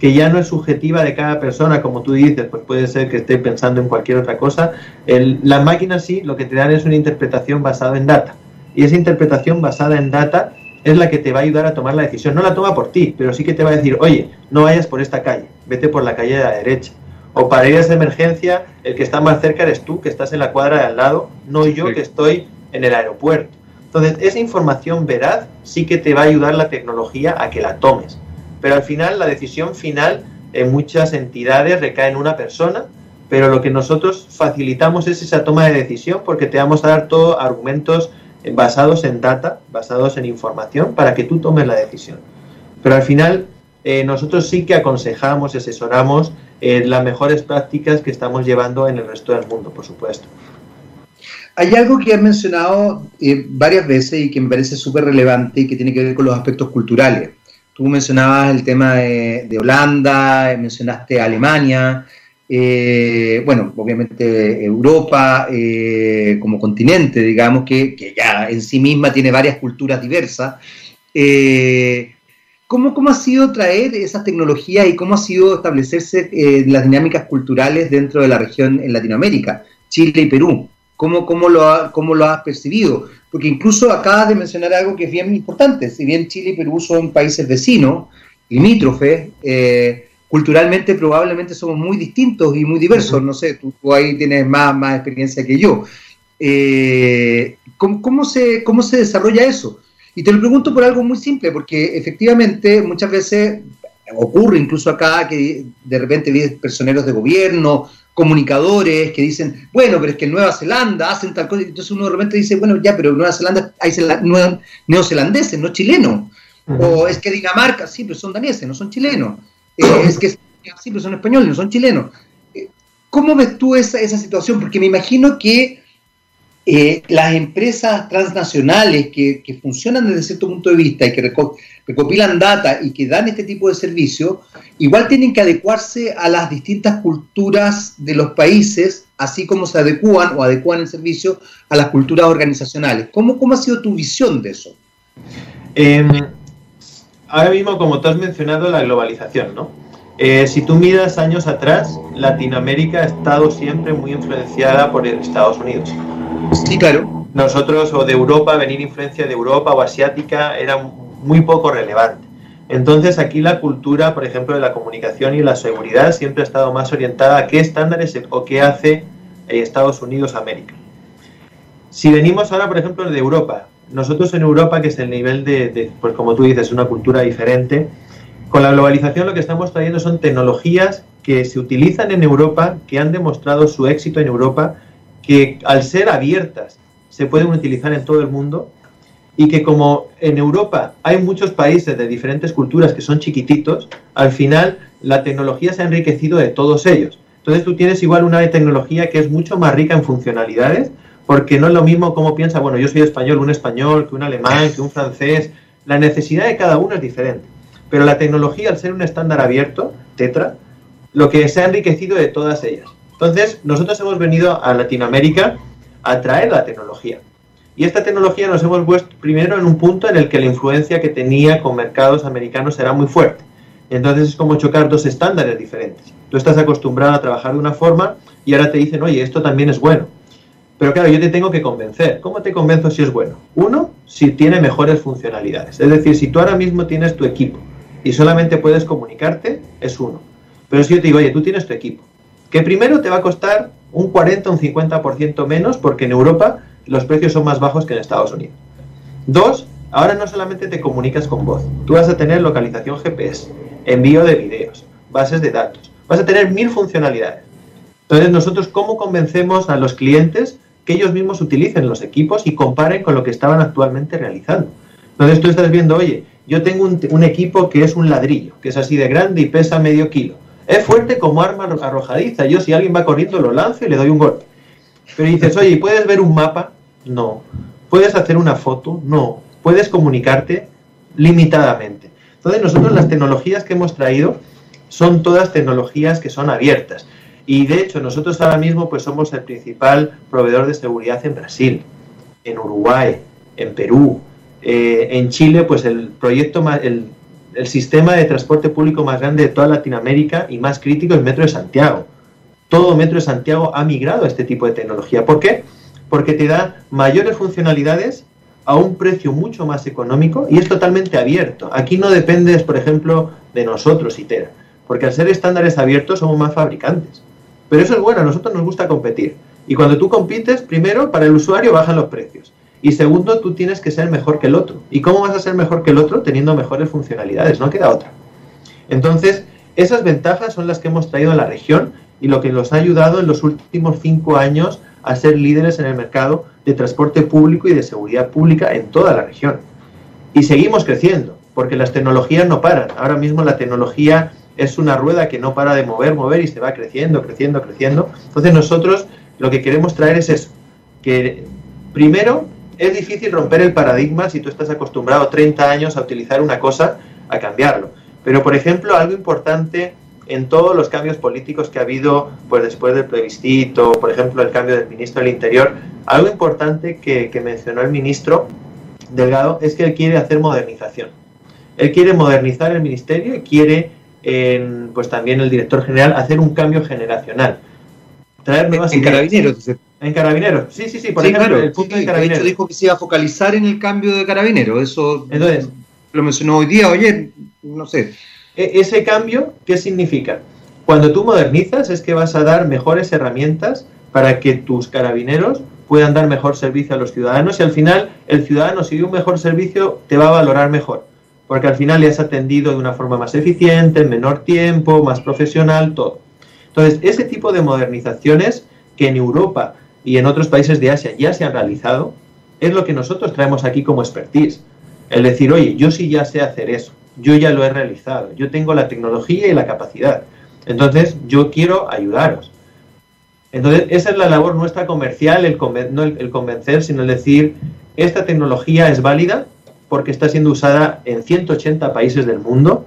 que ya no es subjetiva de cada persona, como tú dices, pues puede ser que esté pensando en cualquier otra cosa. El, las máquinas sí, lo que te dan es una interpretación basada en data. Y esa interpretación basada en data es la que te va a ayudar a tomar la decisión. No la toma por ti, pero sí que te va a decir, oye, no vayas por esta calle, vete por la calle de la derecha. O para ir a esa emergencia, el que está más cerca eres tú, que estás en la cuadra de al lado, no yo que estoy en el aeropuerto. Entonces, esa información veraz sí que te va a ayudar la tecnología a que la tomes. Pero al final, la decisión final en muchas entidades recae en una persona, pero lo que nosotros facilitamos es esa toma de decisión porque te vamos a dar todos argumentos basados en data, basados en información, para que tú tomes la decisión. Pero al final, eh, nosotros sí que aconsejamos y asesoramos eh, las mejores prácticas que estamos llevando en el resto del mundo, por supuesto. Hay algo que has mencionado eh, varias veces y que me parece súper relevante y que tiene que ver con los aspectos culturales. Tú mencionabas el tema de, Holanda, mencionaste Alemania, eh, bueno, obviamente Europa eh, como continente, digamos, que, ya en sí misma tiene varias culturas diversas. Eh, ¿cómo, ¿cómo, ha sido traer esas tecnologías y cómo ha sido establecerse las dinámicas culturales dentro de la región en Latinoamérica, Chile y Perú? ¿Cómo, cómo, lo, cómo lo has percibido? Porque incluso acabas de mencionar algo que es bien importante. Si bien Chile y Perú son países vecinos, limítrofes, culturalmente probablemente somos muy distintos y muy diversos. No sé, tú, ahí tienes más, más experiencia que yo. Eh, ¿cómo, se, ¿Cómo se desarrolla eso? Y te lo pregunto por algo muy simple, porque efectivamente muchas veces ocurre incluso acá que de repente vienen personeros de gobierno, comunicadores que dicen, bueno, pero es que en Nueva Zelanda hacen tal cosa, entonces uno de repente dice, bueno, ya, pero en Nueva Zelanda hay neozelandeses, no chilenos. O es que Dinamarca, sí, pero son daneses, no son chilenos. Eh, es que siempre son españoles, no son chilenos. Eh, ¿Cómo ves tú esa, esa situación? Porque me imagino que eh, las empresas transnacionales que, funcionan desde cierto punto de vista y que recopilan data y que dan este tipo de servicio, igual tienen que adecuarse a las distintas culturas de los países, así como se adecúan o adecuan el servicio a las culturas organizacionales. ¿Cómo, cómo ha sido tu visión de eso? Eh, ahora mismo, como tú has mencionado, la globalización, ¿no? Eh, si tú miras años atrás, Latinoamérica ha estado siempre muy influenciada por Estados Unidos. Sí, claro. nosotros o de Europa, venir influencia de Europa o asiática era muy poco relevante. Entonces aquí la cultura, por ejemplo, de la comunicación y la seguridad siempre ha estado más orientada a qué estándares o qué hace eh, Estados Unidos América. Si venimos ahora, por ejemplo, de Europa, nosotros en Europa, que es el nivel de, pues como tú dices, una cultura diferente, con la globalización lo que estamos trayendo son tecnologías que se utilizan en Europa, que han demostrado su éxito en Europa, que al ser abiertas se pueden utilizar en todo el mundo y que como en Europa hay muchos países de diferentes culturas que son chiquititos, al final la tecnología se ha enriquecido de todos ellos. Entonces tú tienes igual una tecnología que es mucho más rica en funcionalidades, porque no es lo mismo como piensa, bueno, yo soy español, un español, que un alemán, que un francés. La necesidad de cada uno es diferente. Pero la tecnología, al ser un estándar abierto, Tetra, lo que se ha enriquecido de todas ellas. Entonces, nosotros hemos venido a Latinoamérica a traer la tecnología. Y esta tecnología nos hemos puesto primero en un punto en el que la influencia que tenía con mercados americanos era muy fuerte. Entonces es como chocar dos estándares diferentes. Tú estás acostumbrado a trabajar de una forma y ahora te dicen, oye, esto también es bueno. Pero claro, yo te tengo que convencer. ¿Cómo te convenzo si es bueno? Uno, si tiene mejores funcionalidades. Es decir, si tú ahora mismo tienes tu equipo y solamente puedes comunicarte, es uno. Pero si yo te digo, oye, tú tienes tu equipo, que primero te va a costar un 40 o un 50% menos porque en Europa los precios son más bajos que en Estados Unidos. Dos, ahora no solamente te comunicas con voz, tú vas a tener localización GPS, envío de videos, bases de datos, vas a tener mil funcionalidades. Entonces nosotros, ¿cómo convencemos a los clientes que ellos mismos utilicen los equipos y comparen con lo que estaban actualmente realizando? Entonces tú estás viendo, oye, yo tengo un, un equipo que es un ladrillo, que es así de grande y pesa medio kilo. Es fuerte como arma arrojadiza. Yo si alguien va corriendo lo lanzo y le doy un golpe. Pero dices, oye, ¿puedes ver un mapa? No. ¿Puedes hacer una foto? No. ¿Puedes comunicarte? Limitadamente. Entonces nosotros las tecnologías que hemos traído son todas tecnologías que son abiertas. Y de hecho nosotros ahora mismo pues somos el principal proveedor de seguridad en Brasil, en Uruguay, en Perú, eh, en Chile pues el proyecto el, el sistema de transporte público más grande de toda Latinoamérica y más crítico es Metro de Santiago. Todo Metro de Santiago ha migrado a este tipo de tecnología. ¿Por qué? porque te da mayores funcionalidades a un precio mucho más económico y es totalmente abierto. Aquí no dependes, por ejemplo, de nosotros, ITERA, porque al ser estándares abiertos somos más fabricantes. Pero eso es bueno, a nosotros nos gusta competir. Y cuando tú compites, primero, para el usuario bajan los precios. Y segundo, tú tienes que ser mejor que el otro. ¿Y cómo vas a ser mejor que el otro? Teniendo mejores funcionalidades, no queda otra. Entonces, esas ventajas son las que hemos traído a la región y lo que nos ha ayudado en los últimos cinco años a ser líderes en el mercado de transporte público y de seguridad pública en toda la región. Y seguimos creciendo, porque las tecnologías no paran. Ahora mismo la tecnología es una rueda que no para de mover, mover y se va creciendo, creciendo, creciendo. Entonces nosotros lo que queremos traer es eso, que primero es difícil romper el paradigma si tú estás acostumbrado 30 años a utilizar una cosa, a cambiarlo. Pero, por ejemplo, algo importante en todos los cambios políticos que ha habido pues después del plebiscito, por ejemplo, el cambio del ministro del Interior, algo importante que, mencionó el ministro Delgado es que él quiere hacer modernización. Él quiere modernizar el ministerio y quiere, pues también el director general, hacer un cambio generacional. Traer nuevas en carabineros. En carabineros, sí, sí, sí, por ejemplo, el punto de carabineros. De hecho, dijo que se iba a focalizar en el cambio de carabineros. Eso Entonces, lo mencionó hoy día, oye, no sé. E, ese cambio, ¿qué significa? Cuando tú modernizas es que vas a dar mejores herramientas para que tus carabineros puedan dar mejor servicio a los ciudadanos y al final el ciudadano si dio un mejor servicio te va a valorar mejor, porque al final le has atendido de una forma más eficiente, en menor tiempo, más profesional, todo. Entonces, ese tipo de modernizaciones que en Europa y en otros países de Asia ya se han realizado, es lo que nosotros traemos aquí como expertise. El decir, oye, yo sí ya sé hacer eso yo ya lo he realizado, yo tengo la tecnología y la capacidad. Entonces, yo quiero ayudaros. Entonces, esa es la labor nuestra comercial, el no el, convencer, sino el decir, esta tecnología es válida porque está siendo usada en 180 países del mundo,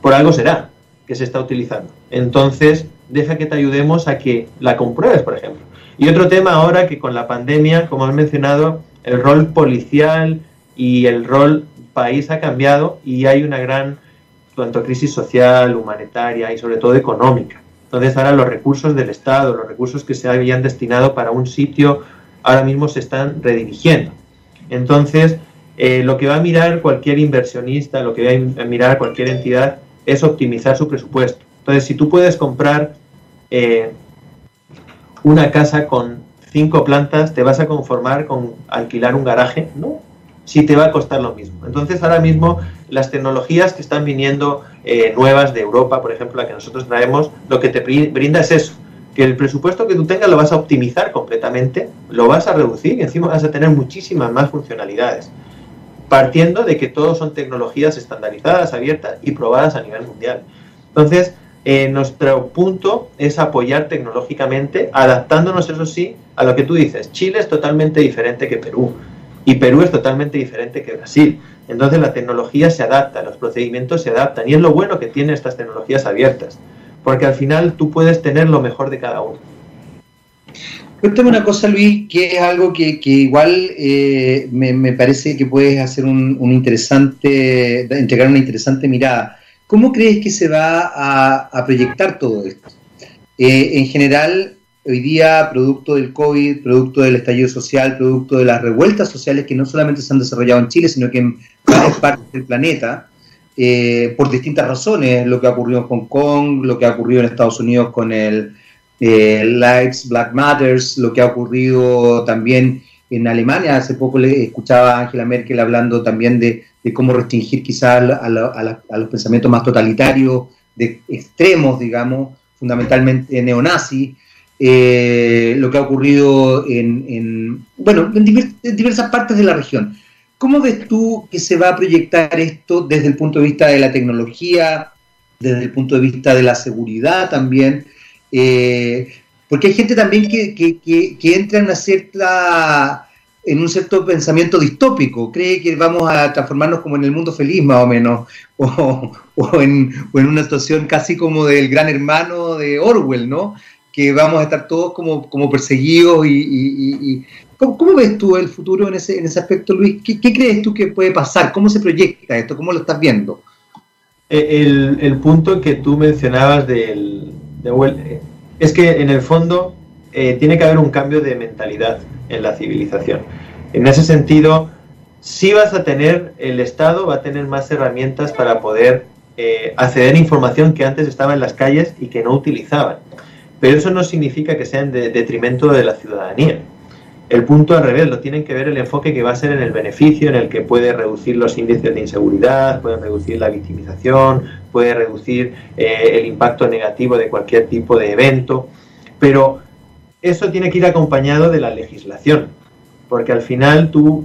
por algo será que se está utilizando. Entonces, deja que te ayudemos a que la compruebes, por ejemplo. Y otro tema ahora que con la pandemia, como has mencionado, el rol policial y el rol país ha cambiado y hay una gran tanto crisis social, humanitaria y sobre todo económica. Entonces ahora los recursos del Estado, los recursos que se habían destinado para un sitio ahora mismo se están redirigiendo. Entonces, eh, lo que va a mirar cualquier inversionista, lo que va a mirar cualquier entidad es optimizar su presupuesto. Entonces, si tú puedes comprar eh, una casa con cinco plantas, ¿te vas a conformar con alquilar un garaje? No, sí te va a costar lo mismo. Entonces, ahora mismo, las tecnologías que están viniendo eh, nuevas de Europa, por ejemplo, la que nosotros traemos, lo que te brinda es eso, que el presupuesto que tú tengas lo vas a optimizar completamente, lo vas a reducir y encima vas a tener muchísimas más funcionalidades, partiendo de que todos son tecnologías estandarizadas, abiertas y probadas a nivel mundial. Entonces, eh, nuestro punto es apoyar tecnológicamente, adaptándonos, eso sí, a lo que tú dices. Chile es totalmente diferente que Perú y Perú es totalmente diferente que Brasil. Entonces la tecnología se adapta, los procedimientos se adaptan y es lo bueno que tienen estas tecnologías abiertas, porque al final tú puedes tener lo mejor de cada uno. Cuéntame una cosa, Luis, que es algo que, igual eh, me, parece que puedes hacer un, interesante, entregar una interesante mirada. ¿Cómo crees que se va a, proyectar todo esto? Eh, en general, hoy día, producto del COVID, producto del estallido social, producto de las revueltas sociales que no solamente se han desarrollado en Chile, sino que en varias partes del planeta, eh, por distintas razones, lo que ha ocurrido en Hong Kong, lo que ha ocurrido en Estados Unidos con el eh, Black Matters, lo que ha ocurrido también en Alemania. Hace poco le escuchaba a Angela Merkel hablando también de, cómo restringir quizás a, los pensamientos más totalitarios, de extremos, digamos, fundamentalmente neonazis. Eh, lo que ha ocurrido en, bueno, en, diversas partes de la región. ¿Cómo ves tú que se va a proyectar esto desde el punto de vista de la tecnología, desde el punto de vista de la seguridad también? Eh, porque hay gente también que, que, entra en una cierta en un cierto pensamiento distópico, cree que vamos a transformarnos como en el mundo feliz más o menos, o, o, en, o en, una situación casi como del gran hermano de Orwell, ¿no? Que vamos a estar todos como, como perseguidos y... ¿Cómo, ves tú el futuro en ese, en ese aspecto, Luis? ¿Qué, crees tú que puede pasar? ¿Cómo se proyecta esto? ¿Cómo lo estás viendo? Eh, el, punto que tú mencionabas del, de, es que en el fondo eh, tiene que haber un cambio de mentalidad en la civilización. En ese sentido, si vas a tener, el Estado va a tener más herramientas para poder eh, acceder a información que antes estaba en las calles y que no utilizaban. Pero eso no significa que sea en detrimento de la ciudadanía. El punto al revés, lo tienen que ver el enfoque que va a ser en el beneficio, en el que puede reducir los índices de inseguridad, puede reducir la victimización, puede reducir eh, el impacto negativo de cualquier tipo de evento, pero eso tiene que ir acompañado de la legislación, porque al final tú,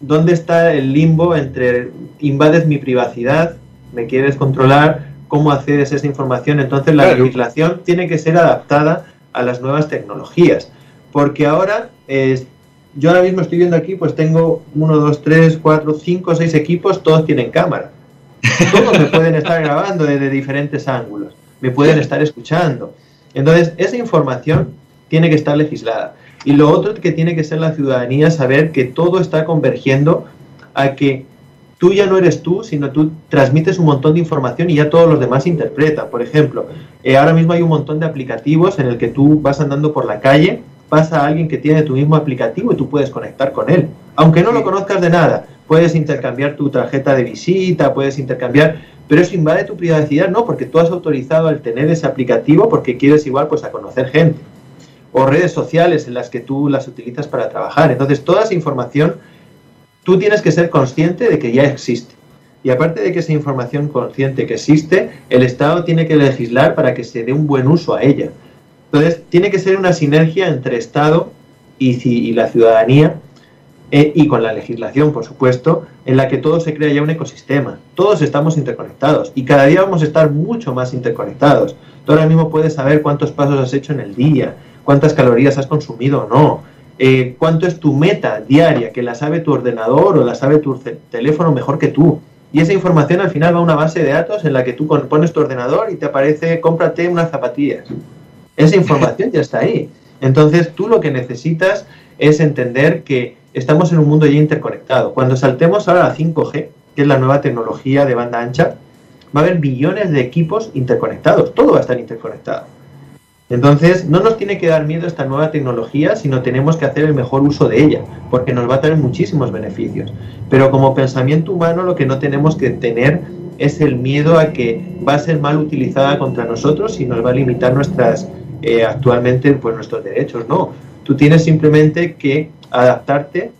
¿dónde está el limbo entre invades mi privacidad, me quieres controlar, cómo accedes a esa información? Entonces la legislación tiene que ser adaptada a las nuevas tecnologías porque ahora yo ahora mismo estoy viendo aquí, pues tengo uno, dos, tres, cuatro, cinco, seis equipos, todos tienen cámara. Todos me pueden estar grabando desde diferentes ángulos, me pueden estar escuchando. Entonces, esa información tiene que estar legislada. Y lo otro que tiene que ser la ciudadanía, saber que todo está convergiendo a que tú ya no eres tú, sino tú transmites un montón de información y ya todos los demás interpretan. Por ejemplo, eh, ahora mismo hay un montón de aplicativos en el que tú vas andando por la calle pasa a alguien que tiene tu mismo aplicativo y tú puedes conectar con él. Aunque no lo conozcas de nada, puedes intercambiar tu tarjeta de visita, puedes intercambiar, pero eso invade tu privacidad, no, porque tú has autorizado al tener ese aplicativo porque quieres igual pues a conocer gente. O redes sociales en las que tú las utilizas para trabajar. Entonces, toda esa información tú tienes que ser consciente de que ya existe. Y aparte de que esa información consciente que existe, el Estado tiene que legislar para que se dé un buen uso a ella. Entonces, tiene que ser una sinergia entre Estado y, la ciudadanía eh, y con la legislación, por supuesto, en la que todo se crea ya un ecosistema. Todos estamos interconectados y cada día vamos a estar mucho más interconectados. Tú ahora mismo puedes saber cuántos pasos has hecho en el día, cuántas calorías has consumido o no, eh, cuánto es tu meta diaria, que la sabe tu ordenador o la sabe tu teléfono mejor que tú. Y esa información al final va a una base de datos en la que tú pones tu ordenador y te aparece, cómprate unas zapatillas. Esa información ya está ahí. Entonces tú lo que necesitas es entender que estamos en un mundo ya interconectado. Cuando saltemos ahora a 5G, que es la nueva tecnología de banda ancha, va a haber billones de equipos interconectados. Todo va a estar interconectado. Entonces, no nos tiene que dar miedo esta nueva tecnología, sino tenemos que hacer el mejor uso de ella, porque nos va a traer muchísimos beneficios. Pero como pensamiento humano lo que no tenemos que tener es el miedo a que va a ser mal utilizada contra nosotros y nos va a limitar nuestras eh, actualmente pues nuestros derechos. No, tú tienes simplemente que adaptarte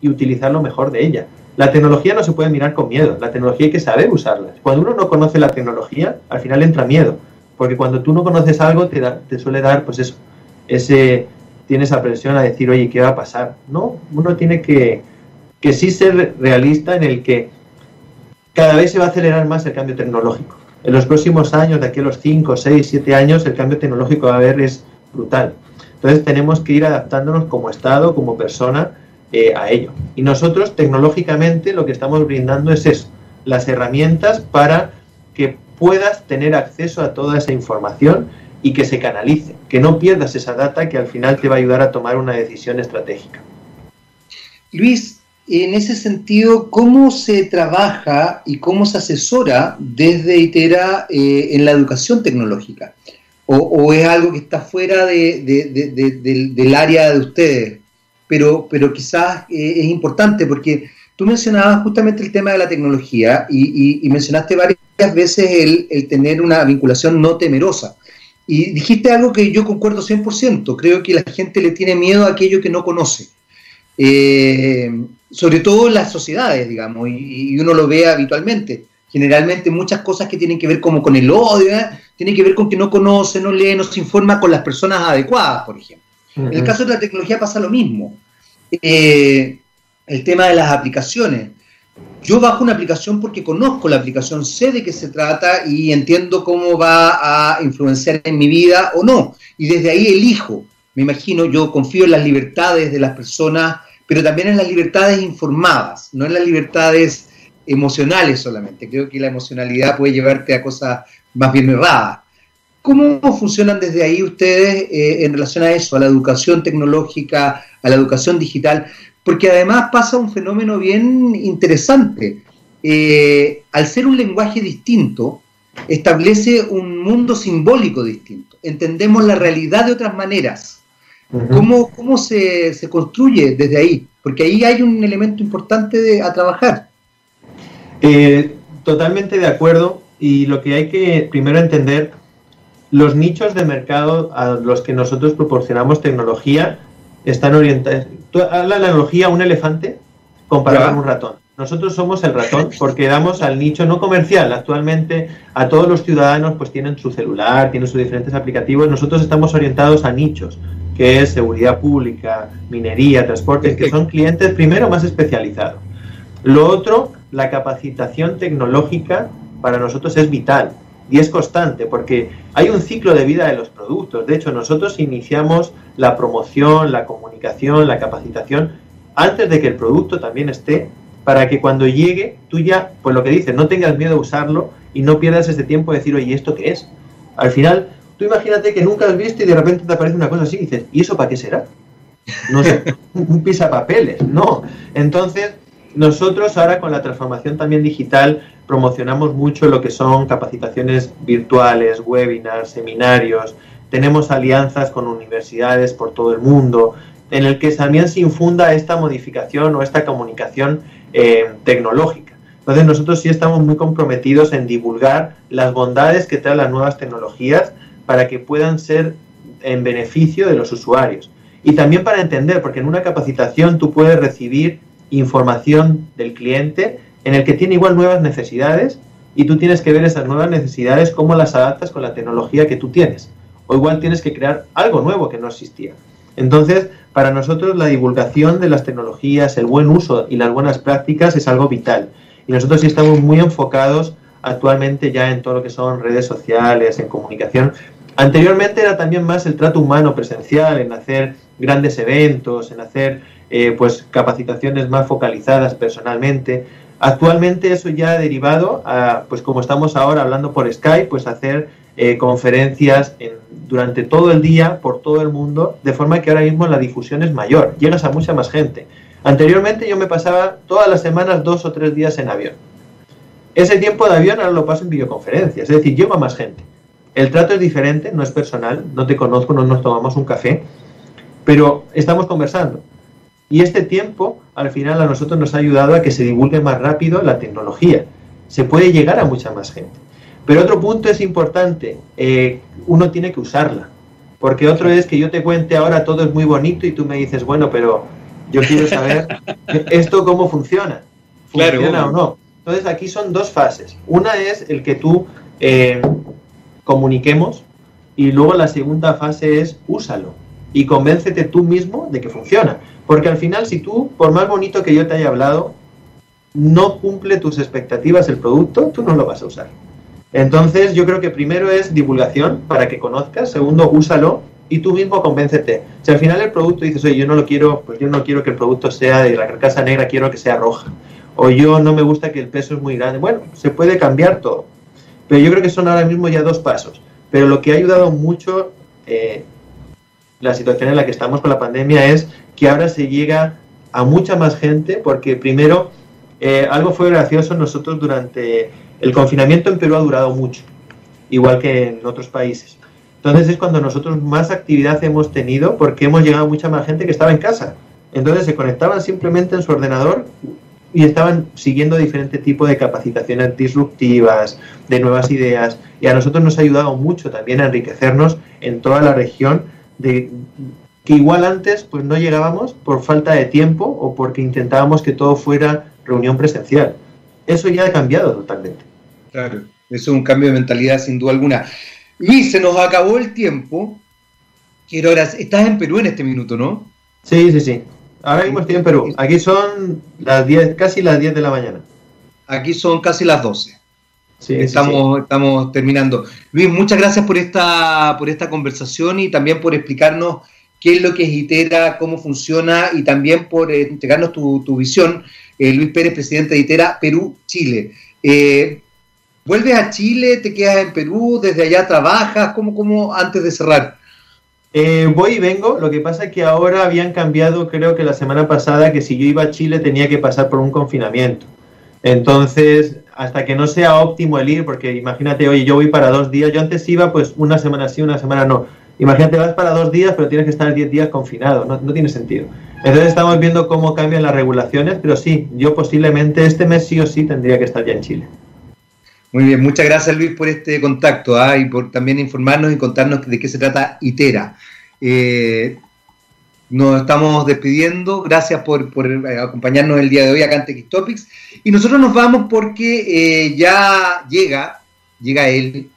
y utilizar lo mejor de ella. La tecnología no se puede mirar con miedo, la tecnología hay que saber usarla. Cuando uno no conoce la tecnología, al final entra miedo porque cuando tú no conoces algo te, suele dar, pues eso, ese, tiene esa presión a decir, oye, ¿qué va a pasar? No, uno tiene que, que sí ser realista en el que cada vez se va a acelerar más el cambio tecnológico. En los próximos años, de aquí a los 5, 6, 7 años, el cambio tecnológico va a haber es brutal. Entonces tenemos que ir adaptándonos como Estado, como persona, eh, a ello. Y nosotros tecnológicamente lo que estamos brindando es eso, las herramientas para puedas tener acceso a toda esa información y que se canalice, que no pierdas esa data que al final te va a ayudar a tomar una decisión estratégica. Luis, en ese sentido, ¿cómo se trabaja y cómo se asesora desde ITERA eh, en la educación tecnológica? ¿O, es algo que está fuera del, área de ustedes? Pero, pero quizás eh, es importante porque Tú mencionabas justamente el tema de la tecnología y, mencionaste varias veces el, tener una vinculación no temerosa. Y dijiste algo que yo concuerdo 100%. Creo que la gente le tiene miedo a aquello que no conoce. Eh, sobre todo en las sociedades, digamos, y, uno lo ve habitualmente. Generalmente muchas cosas que tienen que ver como con el odio, ¿eh? tienen que ver con que no conoce, no lee, no se informa con las personas adecuadas, por ejemplo. En el caso de la tecnología pasa lo mismo. Eh, el tema de las aplicaciones. Yo bajo una aplicación porque conozco la aplicación, sé de qué se trata y entiendo cómo va a influenciar en mi vida o no. Y desde ahí elijo. Me imagino, yo confío en las libertades de las personas, pero también en las libertades informadas, no en las libertades emocionales solamente. Creo que la emocionalidad puede llevarte a cosas más bien erradas. ¿Cómo funcionan desde ahí ustedes eh, en relación a eso, a la educación tecnológica, a la educación digital? Porque además pasa un fenómeno bien interesante. Eh, al ser un lenguaje distinto, establece un mundo simbólico distinto. Entendemos la realidad de otras maneras. ¿Cómo, cómo se, se, construye desde ahí? Porque ahí hay un elemento importante de, a trabajar. Eh, totalmente de acuerdo. Y lo que hay que primero entender, los nichos de mercado a los que nosotros proporcionamos tecnología están orientados. la analogía un elefante comparado con un ratón. Nosotros somos el ratón porque damos al nicho no comercial. Actualmente a todos los ciudadanos pues tienen su celular, tienen sus diferentes aplicativos. Nosotros estamos orientados a nichos, que es seguridad pública, minería, transportes, que son clientes primero más especializados. Lo otro, la capacitación tecnológica para nosotros es vital y es constante porque hay un ciclo de vida de los productos. De hecho, nosotros iniciamos la promoción, la comunicación, la capacitación antes de que el producto también esté para que cuando llegue tú ya, pues lo que dices, no tengas miedo a usarlo y no pierdas ese tiempo de decir, oye, ¿esto qué es? Al final, tú imagínate que nunca has visto y de repente te aparece una cosa así y dices, ¿y eso para qué será? No sé, un pisapapeles, no. Entonces, nosotros ahora con la transformación también digital promocionamos mucho lo que son capacitaciones virtuales, webinars, seminarios, tenemos alianzas con universidades por todo el mundo, en el que también se infunda esta modificación o esta comunicación eh, tecnológica. Entonces nosotros sí estamos muy comprometidos en divulgar las bondades que traen las nuevas tecnologías para que puedan ser en beneficio de los usuarios. Y también para entender, porque en una capacitación tú puedes recibir información del cliente en el que tiene igual nuevas necesidades y tú tienes que ver esas nuevas necesidades, cómo las adaptas con la tecnología que tú tienes. O igual tienes que crear algo nuevo que no existía. Entonces, para nosotros la divulgación de las tecnologías, el buen uso y las buenas prácticas es algo vital. Y nosotros sí estamos muy enfocados actualmente ya en todo lo que son redes sociales, en comunicación. Anteriormente era también más el trato humano presencial, en hacer grandes eventos, en hacer eh, pues capacitaciones más focalizadas personalmente. Actualmente eso ya ha derivado a, pues como estamos ahora hablando por Skype, pues hacer eh, conferencias durante todo el día por todo el mundo, de forma que ahora mismo la difusión es mayor, llegas a mucha más gente. Anteriormente yo me pasaba todas las semanas dos o tres días en avión. Ese tiempo de avión ahora lo paso en videoconferencias, es decir, llego a más gente. El trato es diferente, no es personal, no te conozco, no nos tomamos un café, pero estamos conversando. Y este tiempo, al final, a nosotros nos ha ayudado a que se divulgue más rápido la tecnología. Se puede llegar a mucha más gente. Pero otro punto es importante, eh, uno tiene que usarla. Porque otro es que yo te cuente ahora todo es muy bonito y tú me dices, bueno, pero yo quiero saber esto cómo funciona. ¿Funciona o no? Entonces aquí son dos fases. Una es el que tú eh, comuniquemos y luego la segunda fase es úsalo y convéncete tú mismo de que funciona. Porque al final, si tú, por más bonito que yo te haya hablado, no cumple tus expectativas el producto, tú no lo vas a usar. Entonces, yo creo que primero es divulgación para que conozcas, segundo, úsalo y tú mismo convéncete. Si al final el producto dices, oye, yo no lo quiero, pues yo no quiero que el producto sea de la carcasa negra, quiero que sea roja. O yo no me gusta que el peso es muy grande. Bueno, se puede cambiar todo. Pero yo creo que son ahora mismo ya dos pasos. Pero lo que ha ayudado mucho eh, la situación en la que estamos con la pandemia es que ahora se llega a mucha más gente porque primero eh, algo fue gracioso nosotros durante el confinamiento en Perú ha durado mucho, igual que en otros países. Entonces es cuando nosotros más actividad hemos tenido porque hemos llegado a mucha más gente que estaba en casa. Entonces se conectaban simplemente en su ordenador y estaban siguiendo diferente tipo de capacitaciones disruptivas, de nuevas ideas, y a nosotros nos ha ayudado mucho también a enriquecernos en toda la región de que igual antes pues no llegábamos por falta de tiempo o porque intentábamos que todo fuera reunión presencial. Eso ya ha cambiado totalmente. Claro, eso es un cambio de mentalidad sin duda alguna. Luis, se nos acabó el tiempo. Quiero estás en Perú en este minuto, ¿no? Sí, sí, sí. Ahora mismo estoy en Perú. Aquí son las 10, casi las 10 de la mañana. Aquí son casi las 12. Sí, estamos, estamos terminando. Luis, muchas gracias por esta, por esta conversación y también por explicarnos qué es lo que es ITERA, cómo funciona y también por eh, entregarnos tu, visión. Eh, Luis Pérez, presidente de ITERA Perú-Chile. Eh, ¿Vuelves a Chile? ¿Te quedas en Perú? ¿Desde allá trabajas? ¿Cómo, cómo antes de cerrar? Eh, voy y vengo, lo que pasa es que ahora habían cambiado, creo que la semana pasada, que si yo iba a Chile tenía que pasar por un confinamiento. Entonces, hasta que no sea óptimo el ir, porque imagínate, oye, yo voy para dos días, yo antes iba pues una semana sí, una semana no. Imagínate, vas para dos días, pero tienes que estar 10 días confinado, no, no tiene sentido. Entonces estamos viendo cómo cambian las regulaciones, pero sí, yo posiblemente este mes sí o sí tendría que estar ya en Chile. Muy bien, muchas gracias Luis por este contacto ¿ah? y por también informarnos y contarnos de qué se trata ITERA. Eh, nos estamos despidiendo, gracias por, eh, acompañarnos el día de hoy acá en TX Topics. Y nosotros nos vamos porque eh, ya llega, llega él,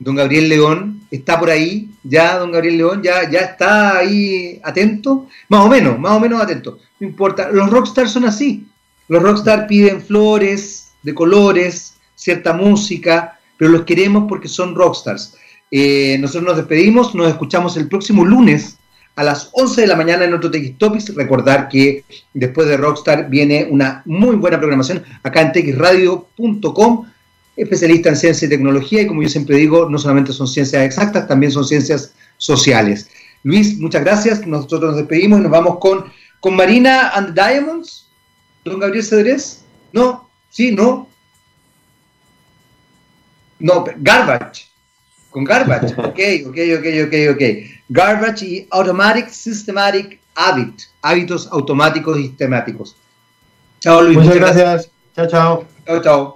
don Gabriel León, está por ahí, ya don Gabriel León, ya, ya está ahí atento, más o menos, más o menos atento, no importa, los rockstars son así, los rockstars piden flores de colores, cierta música, pero los queremos porque son rockstars. Eh, nosotros nos despedimos, nos escuchamos el próximo lunes a las 11 de la mañana en otro TX Topics. Recordar que después de Rockstar viene una muy buena programación acá en txradio.com, especialista en ciencia y tecnología, y como yo siempre digo, no solamente son ciencias exactas, también son ciencias sociales. Luis, muchas gracias. Nosotros nos despedimos y nos vamos con, con Marina and the Diamonds. Don Gabriel Cedrés. No, sí, no. No, garbage. Con garbage. Ok, ok, ok, ok, ok. Garbage y automatic systematic habit. Hábitos automáticos y sistemáticos. Chao, Luis. Muchas gracias. Chao, chao. Chao, chao.